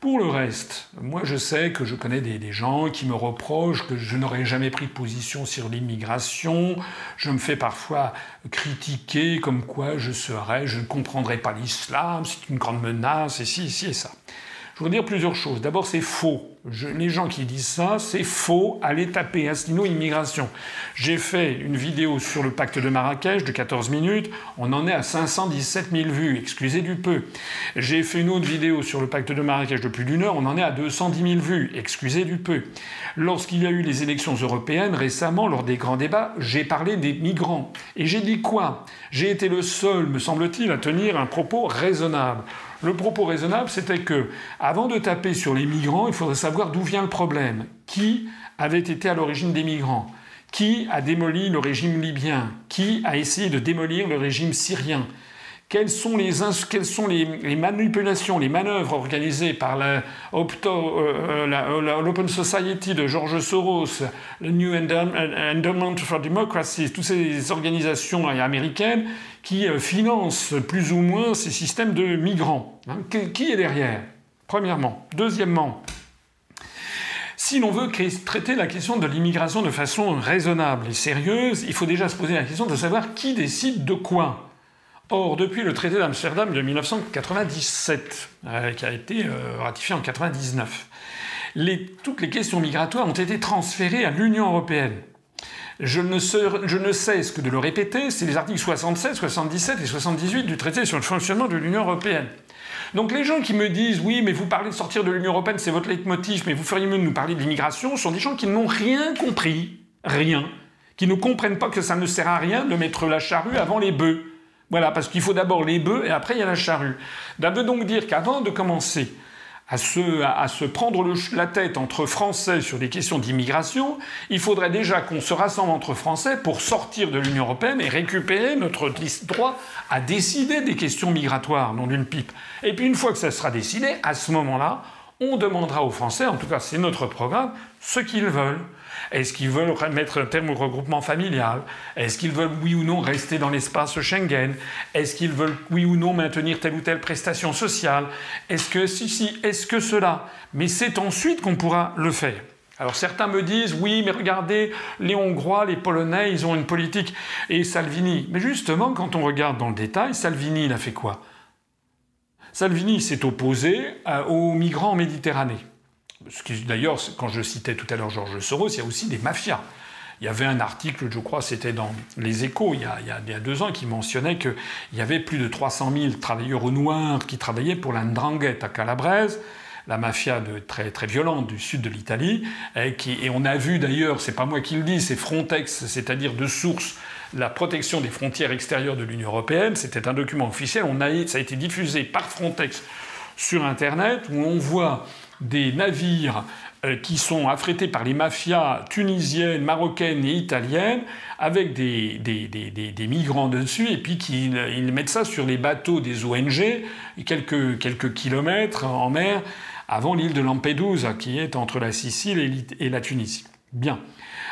Pour le reste, moi je sais que je connais des, gens qui me reprochent que je n'aurais jamais pris position sur l'immigration. Je me fais parfois critiquer comme quoi je serais, je ne comprendrais pas l'islam, c'est une grande menace, et ci, ci et ça. Je voudrais dire plusieurs choses. D'abord, c'est faux. Les gens qui disent ça, c'est faux. Allez taper Asselineau immigration. J'ai fait une vidéo sur le pacte de Marrakech de 14 minutes. On en est à 517 000 vues. Excusez du peu. J'ai fait une autre vidéo sur le pacte de Marrakech de plus d'une heure. On en est à 210 000 vues. Excusez du peu. Lorsqu'il y a eu les élections européennes récemment, lors des grands débats, j'ai parlé des migrants. Et j'ai dit quoi? J'ai été le seul, me semble-t-il, à tenir un propos raisonnable. Le propos raisonnable, c'était que, avant de taper sur les migrants, il faudrait savoir d'où vient le problème. Qui avait été à l'origine des migrants? Qui a démoli le régime libyen? Qui a essayé de démolir le régime syrien? Quelles sont, les, manipulations, les manœuvres organisées par euh, euh, euh, l'Open Society de George Soros, le New Endowment for Democracy, toutes ces organisations américaines qui financent plus ou moins ces systèmes de migrants hein. Qui est derrière? Premièrement. Deuxièmement, si l'on veut traiter la question de l'immigration de façon raisonnable et sérieuse, il faut déjà se poser la question de savoir qui décide de quoi. Or, depuis le traité d'Amsterdam de 1997, euh, qui a été euh, ratifié en 1999, toutes les questions migratoires ont été transférées à l'Union européenne. Je ne, cesse que de le répéter, c'est les articles 67, 77 et 78 du traité sur le fonctionnement de l'Union européenne. Donc les gens qui me disent oui, mais vous parlez de sortir de l'Union européenne, c'est votre leitmotiv, mais vous feriez mieux de nous parler de l'immigration, sont des gens qui n'ont rien compris, rien, qui ne comprennent pas que ça ne sert à rien de mettre la charrue avant les bœufs. Voilà, parce qu'il faut d'abord les bœufs et après il y a la charrue. Ça veut donc dire qu'avant de commencer à se, prendre la tête entre Français sur des questions d'immigration, il faudrait déjà qu'on se rassemble entre Français pour sortir de l'Union européenne et récupérer notre droit à décider des questions migratoires, non d'une pipe. Et puis une fois que ça sera décidé, à ce moment-là, on demandera aux Français, en tout cas c'est notre programme, ce qu'ils veulent. Est-ce qu'ils veulent mettre un terme au regroupement familial? Est-ce qu'ils veulent, oui ou non, rester dans l'espace Schengen? Est-ce qu'ils veulent, oui ou non, maintenir telle ou telle prestation sociale? Est-ce que si, si, est-ce que cela? Mais c'est ensuite qu'on pourra le faire. Alors certains me disent oui, mais regardez, les Hongrois, les Polonais, ils ont une politique. Et Salvini. Mais justement, quand on regarde dans le détail, Salvini, il a fait quoi? Salvini s'est opposé euh, aux migrants en Méditerranée. D'ailleurs, quand je citais tout à l'heure Georges Soros, il y a aussi des mafias. Il y avait un article, je crois, c'était dans Les Échos, il y, a, deux ans, qui mentionnait qu'il y avait plus de 300 000 travailleurs noirs qui travaillaient pour la Ndrangheta à Calabrese, la mafia de, très, très violente du sud de l'Italie. Et, on a vu d'ailleurs, c'est pas moi qui le dis, c'est Frontex, c'est-à-dire de source la protection des frontières extérieures de l'Union européenne. C'était un document officiel. On a, ça a été diffusé par Frontex sur Internet où on voit des navires euh, qui sont affrétés par les mafias tunisiennes, marocaines et italiennes, avec des, des, migrants dessus, et puis ils mettent ça sur les bateaux des ONG, quelques, quelques kilomètres en mer, avant l'île de Lampedusa, qui est entre la Sicile et la Tunisie. Bien.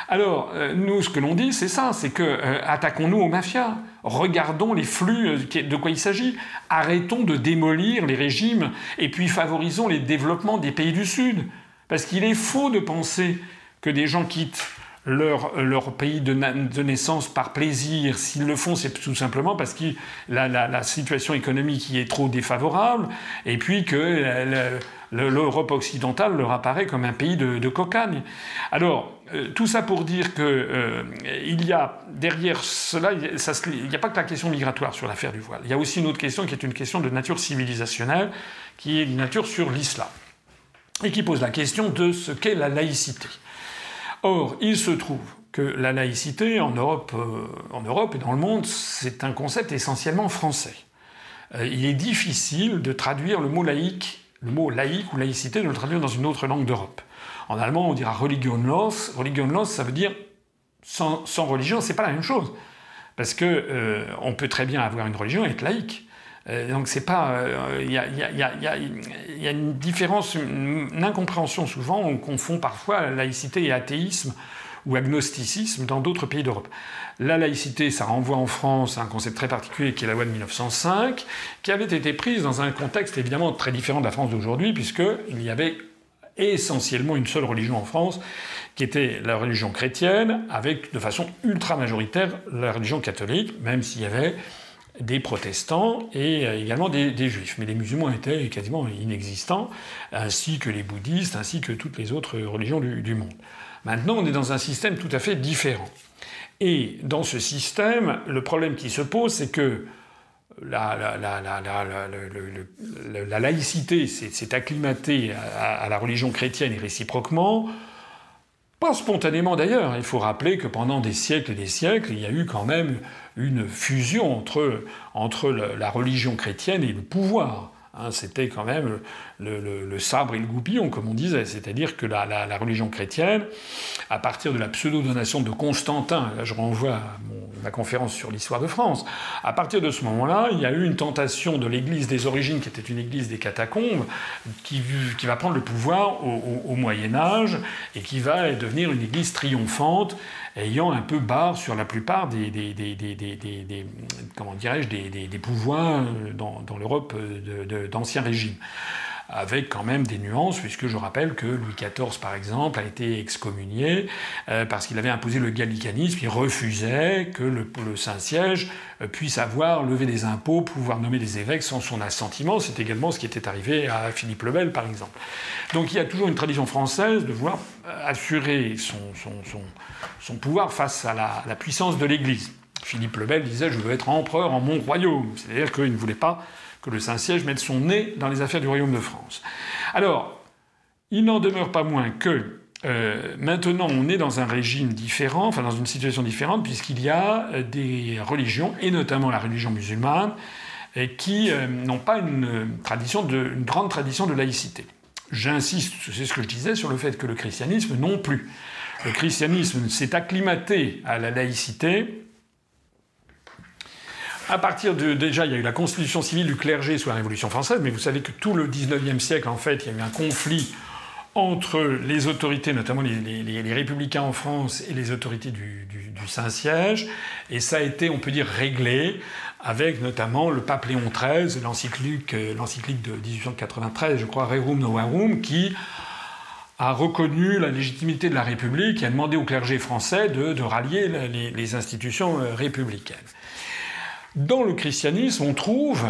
Alors, euh, nous, ce que l'on dit, c'est ça, c'est que euh, attaquons-nous aux mafias, regardons les flux, euh, de quoi il s'agit, arrêtons de démolir les régimes et puis favorisons les développements des pays du Sud. Parce qu'il est faux de penser que des gens quittent leur, pays de, naissance par plaisir. S'ils le font, c'est tout simplement parce que la, la, situation économique y est trop défavorable et puis que l'Europe occidentale leur apparaît comme un pays de, de cocagne. Alors, euh, tout ça pour dire qu'il euh, y a derrière cela, il n'y a pas que la question migratoire sur l'affaire du voile. Il y a aussi une autre question qui est une question de nature civilisationnelle, qui est une nature sur l'islam, et qui pose la question de ce qu'est la laïcité. Or, il se trouve que la laïcité en Europe, euh, en et dans le monde, c'est un concept essentiellement français. il est difficile de traduire le mot laïque, le mot laïque ou laïcité, de le traduire dans une autre langue d'Europe. En allemand, on dira religionlos. Religionlos, ça veut dire sans, sans religion, c'est pas la même chose. Parce que euh, on peut très bien avoir une religion et être laïque. Euh, donc c'est pas, il y, a une différence, une incompréhension souvent. On confond parfois laïcité et athéisme ou agnosticisme dans d'autres pays d'Europe. La laïcité, ça renvoie en France à un concept très particulier qui est la loi de 1905, qui avait été prise dans un contexte évidemment très différent de la France d'aujourd'hui, puisqu'il y avait essentiellement une seule religion en France, qui était la religion chrétienne, avec de façon ultra majoritaire la religion catholique, même s'il y avait des protestants et également des, juifs. Mais les musulmans étaient quasiment inexistants, ainsi que les bouddhistes, ainsi que toutes les autres religions du monde. Maintenant, on est dans un système tout à fait différent. Et dans ce système, le problème qui se pose, c'est que la, laïcité s'est acclimatée à, la religion chrétienne et réciproquement, pas spontanément d'ailleurs. Il faut rappeler que pendant des siècles et des siècles, il y a eu quand même une fusion entre, la religion chrétienne et le pouvoir. Hein, c'était quand même le, sabre et le goupillon, comme on disait. C'est-à-dire que la, religion chrétienne, à partir de la pseudo-donation de Constantin, là je renvoie à ma conférence sur l'histoire de France, à partir de ce moment-là, il y a eu une tentation de l'église des origines, qui était une église des catacombes, qui, va prendre le pouvoir au Moyen Âge et qui va devenir une église triomphante ayant un peu barre sur la plupart des, comment dirais-je, des, pouvoirs dans, dans l'Europe d'ancien régime avec quand même des nuances, puisque je rappelle que Louis XIV, par exemple, a été excommunié euh, parce qu'il avait imposé le gallicanisme, il refusait que le, Saint-Siège euh, puisse avoir levé des impôts, pouvoir nommer des évêques sans son assentiment. C'est également ce qui était arrivé à Philippe le Bel, par exemple. Donc il y a toujours une tradition française de vouloir euh, assurer son, pouvoir face à la, la puissance de l'Église. Philippe le Bel disait Je veux être empereur en mon royaume. C'est-à-dire qu'il ne voulait pas que le Saint-Siège mette son nez dans les affaires du Royaume de France. Alors, il n'en demeure pas moins que euh, maintenant on est dans un régime différent, enfin dans une situation différente, puisqu'il y a euh, des religions, et notamment la religion musulmane, euh, qui n'ont pas une, tradition une grande tradition de laïcité. J'insiste, c'est ce que je disais, sur le fait que le christianisme non plus. Le christianisme s'est acclimaté à la laïcité à partir de. Déjà, il y a eu la constitution civile du clergé sous la Révolution française, mais vous savez que tout le 19e siècle, en fait, il y a eu un conflit entre les autorités, notamment les, républicains en France et les autorités du, Saint-Siège, et ça a été, on peut dire, réglé avec notamment le pape Léon XIII, l'encyclique, l'encyclique de 1893, je crois, Rerum Novarum, qui a reconnu la légitimité de la République et a demandé au clergé français de, rallier les, institutions euh, républicaines. Dans le christianisme, on trouve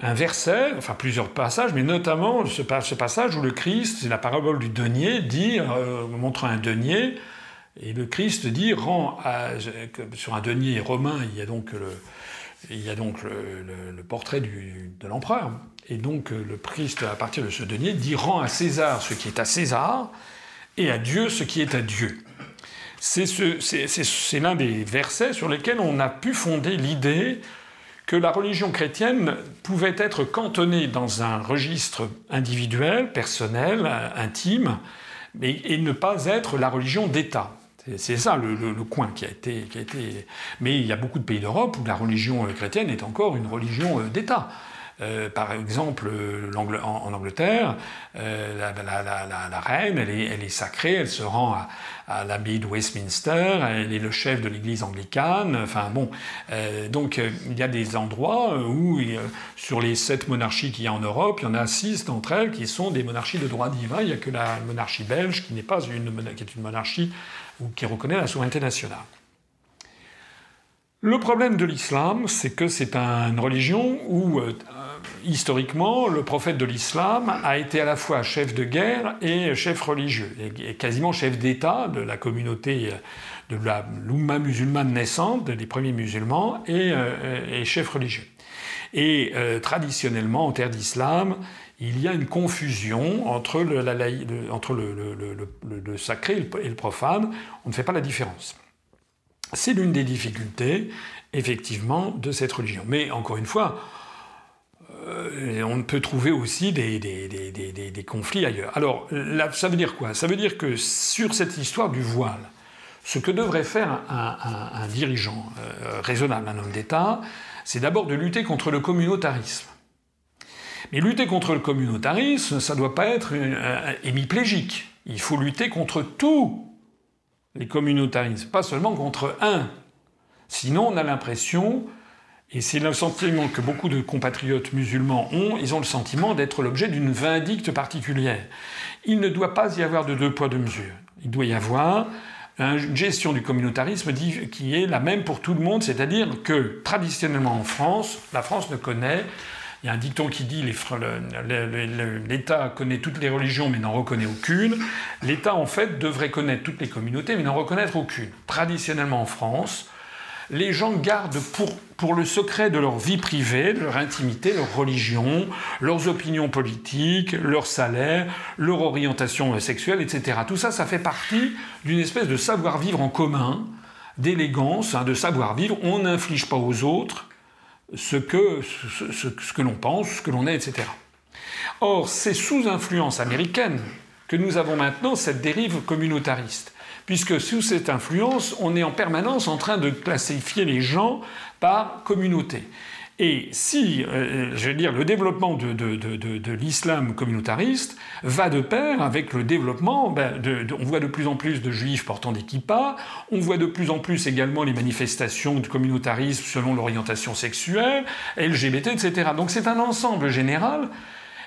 un verset, enfin plusieurs passages, mais notamment ce, passage où le Christ, c'est la parabole du denier, dit, euh, montrant un denier, et le Christ dit, rend sur un denier romain, il y a donc le, portrait de l'empereur. Et donc le Christ, à partir de ce denier, dit rend à César ce qui est à César et à Dieu ce qui est à Dieu. C'est l'un des versets sur lesquels on a pu fonder l'idée que la religion chrétienne pouvait être cantonnée dans un registre individuel, personnel, intime, mais, et ne pas être la religion d'État. C'est ça le, coin qui a, été, qui a, été, Mais il y a beaucoup de pays d'Europe où la religion chrétienne est encore une religion d'État. Euh, par exemple, en, Angleterre, euh, la, reine, elle est, sacrée, elle se rend à, l'abbaye de Westminster, elle est le chef de l'église anglicane. Enfin bon, euh, donc il y a des endroits où, sur les sept monarchies qu'il y a en Europe, il y en a six d'entre elles qui sont des monarchies de droit divin. Il n'y a que la monarchie belge qui n'est pas est une monarchie ou qui reconnaît la souveraineté nationale. Le problème de l'islam, c'est que c'est une religion où historiquement, le prophète de l'islam a été à la fois chef de guerre et chef religieux, et quasiment chef d'État de la communauté de la l'Oumma musulmane naissante, des premiers musulmans, et, euh, chef religieux. Et euh, traditionnellement, en terre d'islam, il y a une confusion entre le, sacré et le profane. On ne fait pas la différence. C'est l'une des difficultés, effectivement, de cette religion. Mais encore une fois, euh, on peut trouver aussi des, conflits ailleurs. Alors, ça veut dire quoi? Ça veut dire que sur cette histoire du voile, ce que devrait faire un, dirigeant euh, raisonnable, un homme d'État, c'est d'abord de lutter contre le communautarisme. Mais lutter contre le communautarisme, ça ne doit pas être euh, hémiplégique. Il faut lutter contre tous les communautarismes, pas seulement contre un. Sinon, on a l'impression et c'est le sentiment que beaucoup de compatriotes musulmans ont, ils ont le sentiment d'être l'objet d'une vindicte particulière. Il ne doit pas y avoir de deux poids, deux mesures. Il doit y avoir une gestion du communautarisme qui est la même pour tout le monde, c'est-à-dire que traditionnellement en France, la France ne connaît il y a un dicton qui dit l'État connaît toutes les religions mais n'en reconnaît aucune. L'État, en fait, devrait connaître toutes les communautés mais n'en reconnaître aucune. Traditionnellement en France, les gens gardent pour, le secret de leur vie privée, de leur intimité, leur religion, leurs opinions politiques, leur salaire, leur orientation sexuelle, etc. Tout ça, ça fait partie d'une espèce de savoir-vivre en commun, d'élégance, hein, de savoir-vivre. On n'inflige pas aux autres ce que, ce, que l'on pense, ce que l'on est, etc. Or, c'est sous influence américaine que nous avons maintenant cette dérive communautariste, puisque sous cette influence, on est en permanence en train de classifier les gens par communauté. Et si, euh, je veux dire, le développement de, de, l'islam communautariste va de pair avec le développement, ben, on voit de plus en plus de juifs portant des kippas, on voit de plus en plus également les manifestations de communautarisme selon l'orientation sexuelle, LGBT, etc. Donc c'est un ensemble général.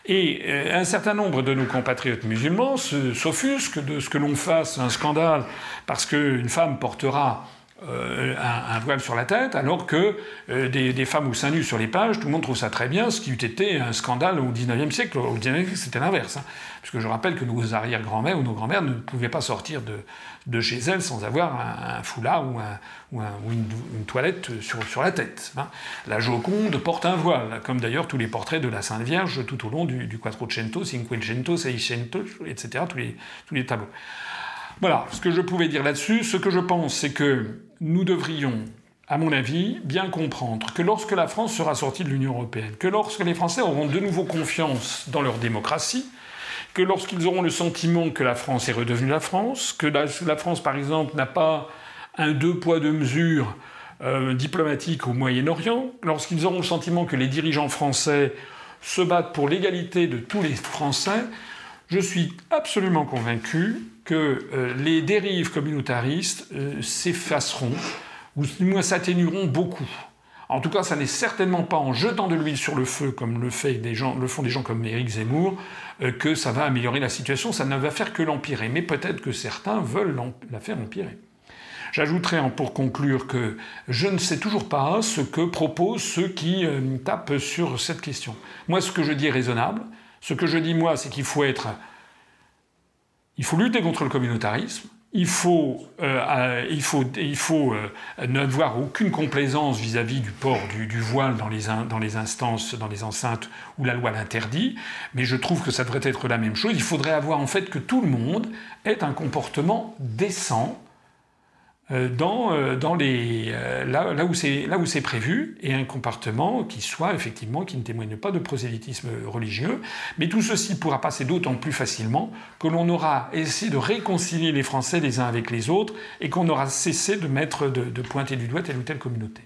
Et euh, un certain nombre de nos compatriotes musulmans s'offusquent de ce que l'on fasse un scandale parce qu'une femme portera euh, un, voile sur la tête, alors que euh, des, femmes au sein nus sur les pages, tout le monde trouve ça très bien, ce qui eût été un scandale au XIXe siècle. Au XIXe siècle, c'était l'inverse. Hein. Puisque je rappelle que nos arrière-grands-mères ou nos grands-mères ne pouvaient pas sortir de, de, chez elles sans avoir un, foulard ou, ou, une, toilette sur, sur la tête. Hein. La Joconde porte un voile, comme d'ailleurs tous les portraits de la Sainte Vierge tout au long du, du Quattrocento, Cinquecento, Seicento, etc., tous les, tous les tableaux. Voilà ce que je pouvais dire là-dessus. Ce que je pense, c'est que nous devrions, à mon avis, bien comprendre que lorsque la France sera sortie de l'Union européenne, que lorsque les Français auront de nouveau confiance dans leur démocratie, que lorsqu'ils auront le sentiment que la France est redevenue la France, que la, France, par exemple, n'a pas un deux poids deux mesures euh, diplomatique au Moyen-Orient, lorsqu'ils auront le sentiment que les dirigeants français se battent pour l'égalité de tous les Français, je suis absolument convaincu que euh, les dérives communautaristes euh, s'effaceront, ou du moins s'atténueront beaucoup. En tout cas, ça n'est certainement pas en jetant de l'huile sur le feu, comme le, font des gens comme Éric Zemmour, euh, que ça va améliorer la situation. Ça ne va faire que l'empirer. Mais peut-être que certains veulent la faire empirer. J'ajouterai pour conclure que je ne sais toujours pas ce que proposent ceux qui tapent sur cette question. Moi, ce que je dis est raisonnable. Ce que je dis, moi, c'est qu'il faut être il faut lutter contre le communautarisme. Il faut, euh, euh, il faut, il faut euh, n'avoir aucune complaisance vis-à-vis du port du, voile dans les, dans les instances, dans les enceintes où la loi l'interdit. Mais je trouve que ça devrait être la même chose. Il faudrait avoir en fait que tout le monde ait un comportement décent dans, euh, dans les, euh, là, là, où c'est, là où c'est prévu, et un comportement qui soit effectivement, qui ne témoigne pas de prosélytisme religieux. Mais tout ceci pourra passer d'autant plus facilement que l'on aura essayé de réconcilier les Français les uns avec les autres, et qu'on aura cessé de mettre, de, de pointer du doigt telle ou telle communauté.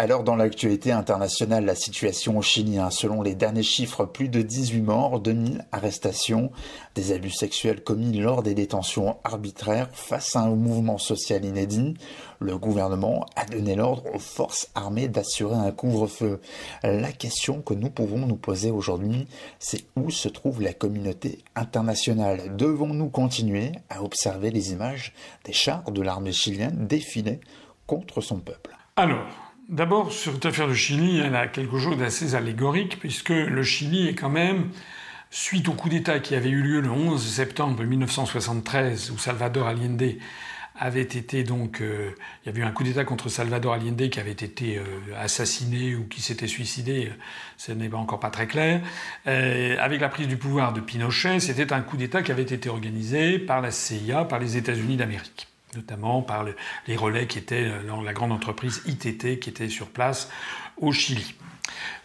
Alors dans l'actualité internationale, la situation au Chili, hein, selon les derniers chiffres, plus de 18 morts, 2000 arrestations, des abus sexuels commis lors des détentions arbitraires face à un mouvement social inédit. Le gouvernement a donné l'ordre aux forces armées d'assurer un couvre-feu. La question que nous pouvons nous poser aujourd'hui, c'est où se trouve la communauté internationale Devons-nous continuer à observer les images des chars de l'armée chilienne défiler contre son peuple? D'abord, sur cette affaire de Chili, elle a quelque chose d'assez allégorique, puisque le Chili est quand même, suite au coup d'État qui avait eu lieu le 11 septembre 1973, où Salvador Allende avait été donc, euh, il y avait eu un coup d'État contre Salvador Allende qui avait été euh, assassiné ou qui s'était suicidé, ce n'est encore pas très clair. Euh, avec la prise du pouvoir de Pinochet, c'était un coup d'État qui avait été organisé par la CIA, par les États-Unis d'Amérique notamment par les relais qui étaient dans la grande entreprise ITT qui était sur place au Chili.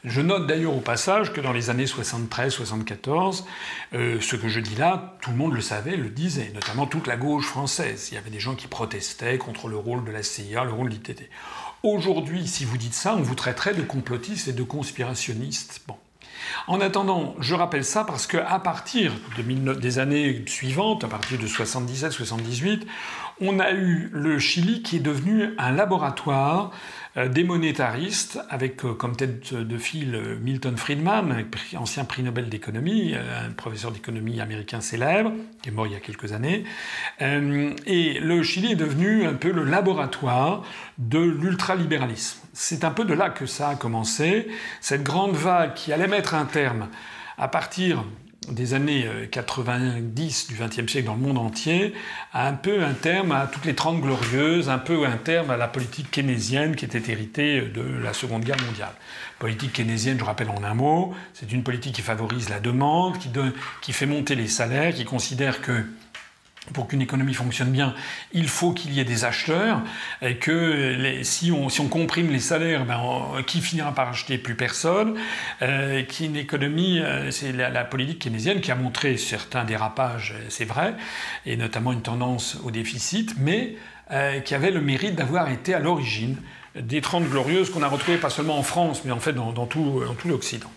Je note d'ailleurs au passage que dans les années 73-74, euh, ce que je dis là, tout le monde le savait, le disait, notamment toute la gauche française. Il y avait des gens qui protestaient contre le rôle de la CIA, le rôle de l'ITT. Aujourd'hui, si vous dites ça, on vous traiterait de complotiste et de conspirationniste. Bon. En attendant, je rappelle ça parce qu'à partir des années suivantes, à partir de 77-78, on a eu le Chili qui est devenu un laboratoire euh, des monétaristes, avec euh, comme tête de fil euh, Milton Friedman, ancien prix Nobel d'économie, un professeur d'économie américain célèbre, qui est mort il y a quelques années. Et le Chili est devenu un peu le laboratoire de l'ultralibéralisme. C'est un peu de là que ça a commencé, cette grande vague qui allait mettre un terme à partir des années 90 euh, du XXe siècle dans le monde entier, a un peu un terme à toutes les Trente Glorieuses, un peu un terme à la politique keynésienne qui était héritée de la Seconde Guerre mondiale. Politique keynésienne, je rappelle en un mot, c'est une politique qui favorise la demande, qui fait monter les salaires, qui considère que pour qu'une économie fonctionne bien, il faut qu'il y ait des acheteurs, et que si, on, comprime les salaires, ben qui finira par acheter Plus personne? Euh, qui économie, euh, c'est la, politique keynésienne qui a montré certains dérapages, euh, c'est vrai, et notamment une tendance au déficit, mais qui avait le mérite d'avoir été à l'origine des Trente Glorieuses qu'on a retrouvées pas seulement en France, mais en fait dans tout, dans tout l'Occident.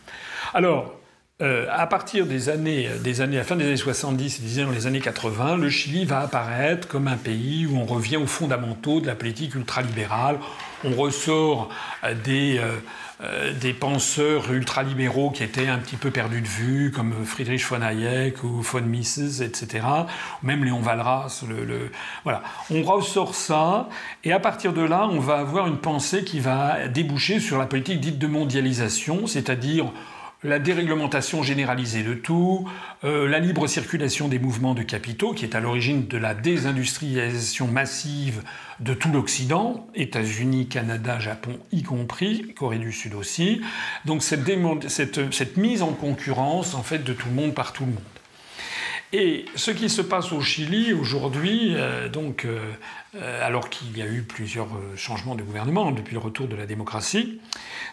Alors, euh, à partir des années, des années, la fin des années 70 et les années 80, le Chili va apparaître comme un pays où on revient aux fondamentaux de la politique ultralibérale. On ressort euh, des, euh, des penseurs ultralibéraux qui étaient un petit peu perdus de vue, comme Friedrich von Hayek ou von Mises, etc. Même Léon Walras. Le, voilà. On ressort ça, et à partir de là, on va avoir une pensée qui va déboucher sur la politique dite de mondialisation, c'est-à-dire la déréglementation généralisée de tout, euh, la libre circulation des mouvements de capitaux, qui est à l'origine de la désindustrialisation massive de tout l'Occident, États-Unis, Canada, Japon y compris, Corée du Sud aussi. Donc cette, mise en concurrence en fait de tout le monde par tout le monde. Et ce qui se passe au Chili aujourd'hui, euh, donc, euh, alors qu'il y a eu plusieurs changements de gouvernement depuis le retour de la démocratie,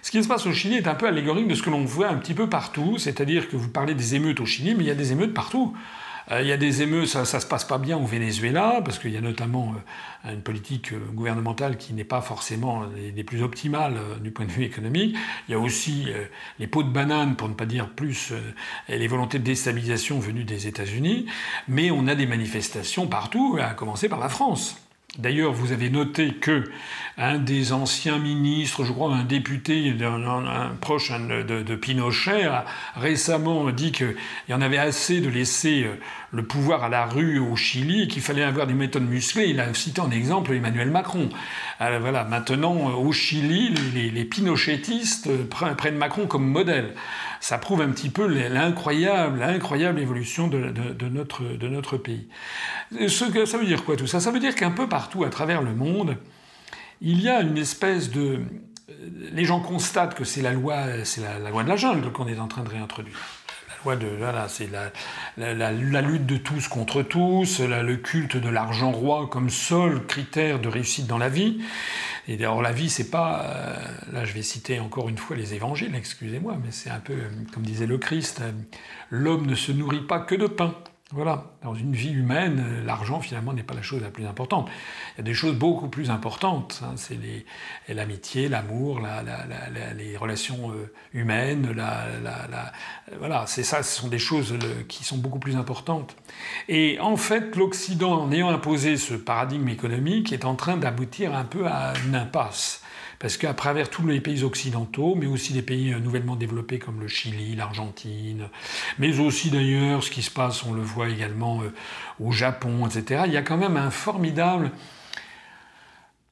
ce qui se passe au Chili est un peu allégorique de ce que l'on voit un petit peu partout, c'est-à-dire que vous parlez des émeutes au Chili, mais il y a des émeutes partout. Euh, il y a des émeutes, ça, ne se passe pas bien au Venezuela, parce qu'il y a notamment euh, une politique euh, gouvernementale qui n'est pas forcément des plus optimales du point de vue économique. Il y a aussi les pots de banane, pour ne pas dire plus, et les volontés de déstabilisation venues des États-Unis. Mais on a des manifestations partout, à commencer par la France. D'ailleurs, vous avez noté que un des anciens ministres, je crois un député, un, proche de, Pinochet, a récemment dit qu'il y en avait assez de laisser euh, le pouvoir à la rue au Chili et qu'il fallait avoir des méthodes musclées. Il a cité en exemple Emmanuel Macron. Alors voilà, maintenant euh, au Chili, les, les pinochettistes prennent Macron comme modèle ça prouve un petit peu l'incroyable, l'incroyable évolution de, notre, de notre pays. Ce que, ça veut dire quoi tout ça? Ça veut dire qu'un peu partout à travers le monde, il y a une espèce de... Les gens constatent que c'est la loi, c'est la, loi de la jungle qu'on est en train de réintroduire. La loi de voilà, c'est la, la, lutte de tous contre tous, le culte de l'argent roi comme seul critère de réussite dans la vie. Et d'ailleurs, la vie, c'est pas. Euh, là, je vais citer encore une fois les évangiles, excusez-moi, mais c'est un peu euh, comme disait le Christ euh, l'homme ne se nourrit pas que de pain. Voilà, dans une vie humaine, l'argent finalement n'est pas la chose la plus importante. Il y a des choses beaucoup plus importantes. Hein. c'est l'amitié, l'amour, les relations humaines. voilà, c'est ça. Ce sont des choses qui sont beaucoup plus importantes. Et en fait, l'Occident, en ayant imposé ce paradigme économique, est en train d'aboutir un peu à une impasse. Parce qu'à travers tous les pays occidentaux, mais aussi des pays euh, nouvellement développés comme le Chili, l'Argentine, mais aussi d'ailleurs ce qui se passe, on le voit également euh, au Japon, etc., il y a quand même un formidable,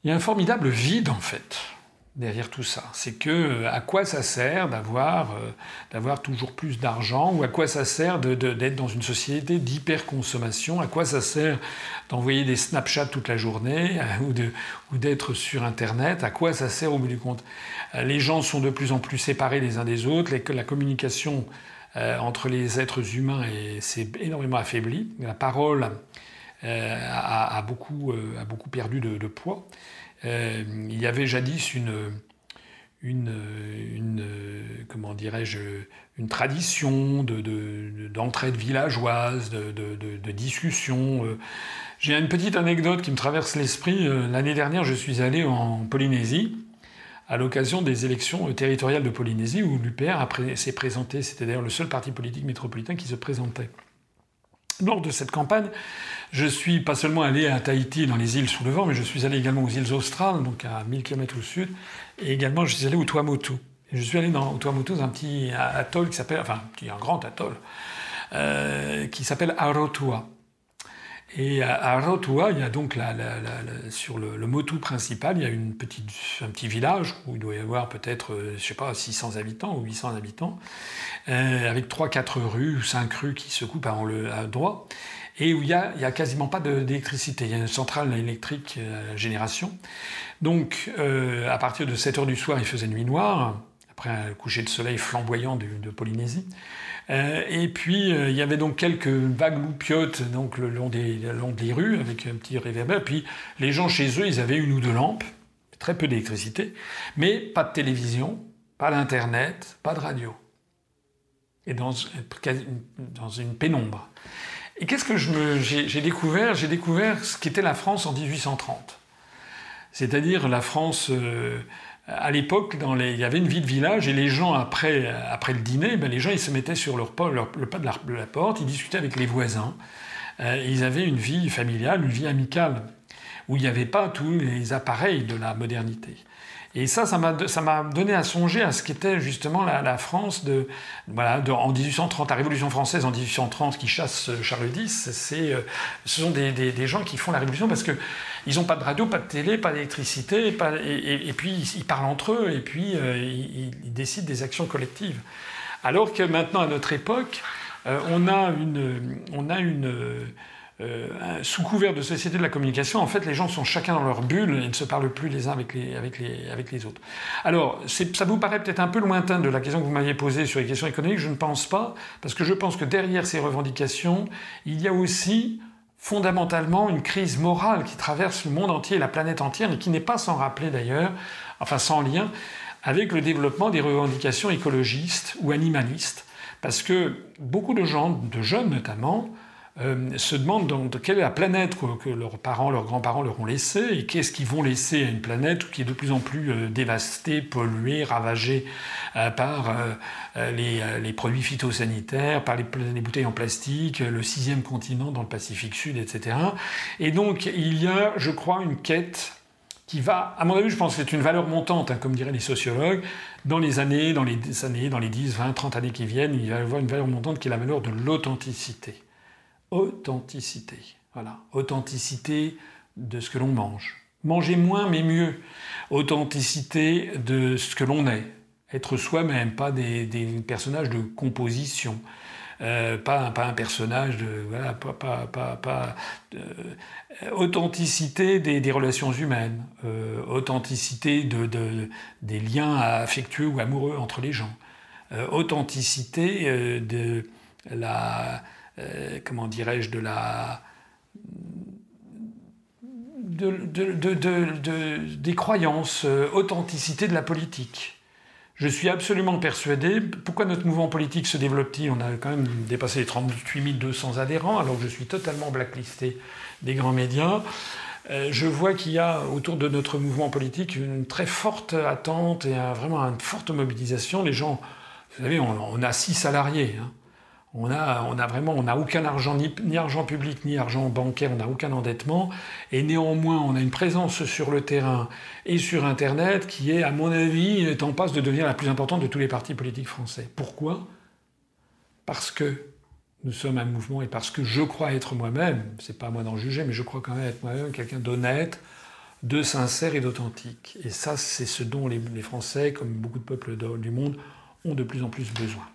il y a un formidable vide en fait derrière tout ça. C'est que euh, à quoi ça sert d'avoir euh, d'avoir toujours plus d'argent ou à quoi ça sert d'être dans une société d'hyperconsommation? À quoi ça sert d'envoyer des Snapchats toute la journée euh, ou d'être sur Internet? À quoi ça sert au bout du compte? Les gens sont de plus en plus séparés les uns des autres. la communication entre les êtres humains s'est énormément affaiblie. La parole a, beaucoup, a beaucoup perdu de poids. Euh, il y avait jadis une, une, comment dirais-je, une tradition d'entraide de, villageoise, de, de, discussion. Euh. J'ai une petite anecdote qui me traverse l'esprit. Euh, l'année dernière, je suis allé en Polynésie à l'occasion des élections territoriales de Polynésie où l'UPR s'est présenté. C'était d'ailleurs le seul parti politique métropolitain qui se présentait. Lors de cette campagne, je suis pas seulement allé à Tahiti, dans les îles sous le vent, mais je suis allé également aux îles australes, donc à 1000 km au sud, et également je suis allé au Tuamotu. Je suis allé dans, au Tuamotu, dans un petit atoll qui s'appelle, enfin, un grand atoll, euh, qui s'appelle Arotua. Et à, Arotua, il y a donc la, sur le, motu principal, il y a une petite, un petit village où il doit y avoir peut-être, euh, je sais pas, 600 habitants ou 800 habitants, euh, avec 3-4 rues ou 5 rues qui se coupent à, le, à droit et où il n'y a, a, quasiment pas d'électricité. Il y a une centrale électrique à génération. Donc, euh, à partir de 7 heures du soir, il faisait nuit noire, après un coucher de soleil flamboyant de, Polynésie. Euh, et puis, euh, il y avait donc quelques vagues loupiotes donc, le, long des, le long des rues, avec un petit réverbère. Puis, les gens chez eux, ils avaient une ou deux lampes, très peu d'électricité, mais pas de télévision, pas d'internet, pas de radio. Et dans, dans une pénombre. Et qu'est-ce que j'ai découvert? J'ai découvert ce qu'était la France en 1830. C'est-à-dire la France, euh, à l'époque, il y avait une vie de village et les gens, après, après le dîner, ben, les gens ils se mettaient sur leur, le pas de la, porte, ils discutaient avec les voisins. Euh, ils avaient une vie familiale, une vie amicale, où il n'y avait pas tous les appareils de la modernité. Et ça, ça m'a donné à songer à ce qu'était justement la, France de, voilà, en 1830, la Révolution française en 1830 qui chasse euh, Charles X. C'est, euh, ce sont des, gens qui font la Révolution parce que ils n'ont pas de radio, pas de télé, pas d'électricité, et, puis ils parlent entre eux et puis euh, ils, décident des actions collectives. Alors que maintenant, à notre époque, on a une, on a une euh, sous couvert de société de la communication, en fait, les gens sont chacun dans leur bulle et ne se parlent plus les uns avec les, autres. Alors, ça vous paraît peut-être un peu lointain de la question que vous m'aviez posée sur les questions économiques, je ne pense pas, parce que je pense que derrière ces revendications, il y a aussi fondamentalement une crise morale qui traverse le monde entier, la planète entière, et qui n'est pas sans rappeler d'ailleurs, enfin sans lien, avec le développement des revendications écologistes ou animalistes, parce que beaucoup de gens, de jeunes notamment, euh, se demandent quelle est la planète que, leurs parents, leurs grands-parents leur ont laissée, et qu'est-ce qu'ils vont laisser à une planète qui est de plus en plus euh, dévastée, polluée, ravagée euh, par les, produits phytosanitaires, par les, les, bouteilles en plastique, le sixième continent dans le Pacifique Sud, etc. Et donc il y a, je crois, une quête qui va, à mon avis, je pense que c'est une valeur montante, hein, comme diraient les sociologues, dans les années, dans les années, dans les 10, 20, 30 années qui viennent, il va y avoir une valeur montante qui est la valeur de l'authenticité authenticité. Voilà, authenticité de ce que l'on mange. Manger moins mais mieux. Authenticité de ce que l'on est. Être soi-même, pas des, personnages de composition. Euh, pas, un personnage de. Voilà, pas. pas, pas, pas euh, authenticité des, relations humaines. Euh, authenticité de, des liens affectueux ou amoureux entre les gens. authenticité de la euh, comment dirais-je, de la. des croyances, euh, authenticité de la politique. Je suis absolument persuadé. Pourquoi notre mouvement politique se développe-t-il? On a quand même dépassé les 38 200 adhérents, alors que je suis totalement blacklisté des grands médias. Euh, je vois qu'il y a autour de notre mouvement politique une très forte attente et vraiment une forte mobilisation. Les gens, vous savez, on, a six salariés. Hein. On a, vraiment, on n'a aucun argent, ni, argent public, ni argent bancaire, on n'a aucun endettement. Et néanmoins, on a une présence sur le terrain et sur Internet qui est, à mon avis, en passe de devenir la plus importante de tous les partis politiques français. Pourquoi? Parce que nous sommes un mouvement et parce que je crois être moi-même, c'est pas à moi d'en juger, mais je crois quand même être moi-même quelqu'un d'honnête, de sincère et d'authentique. Et ça, c'est ce dont les Français, comme beaucoup de peuples du monde, ont de plus en plus besoin.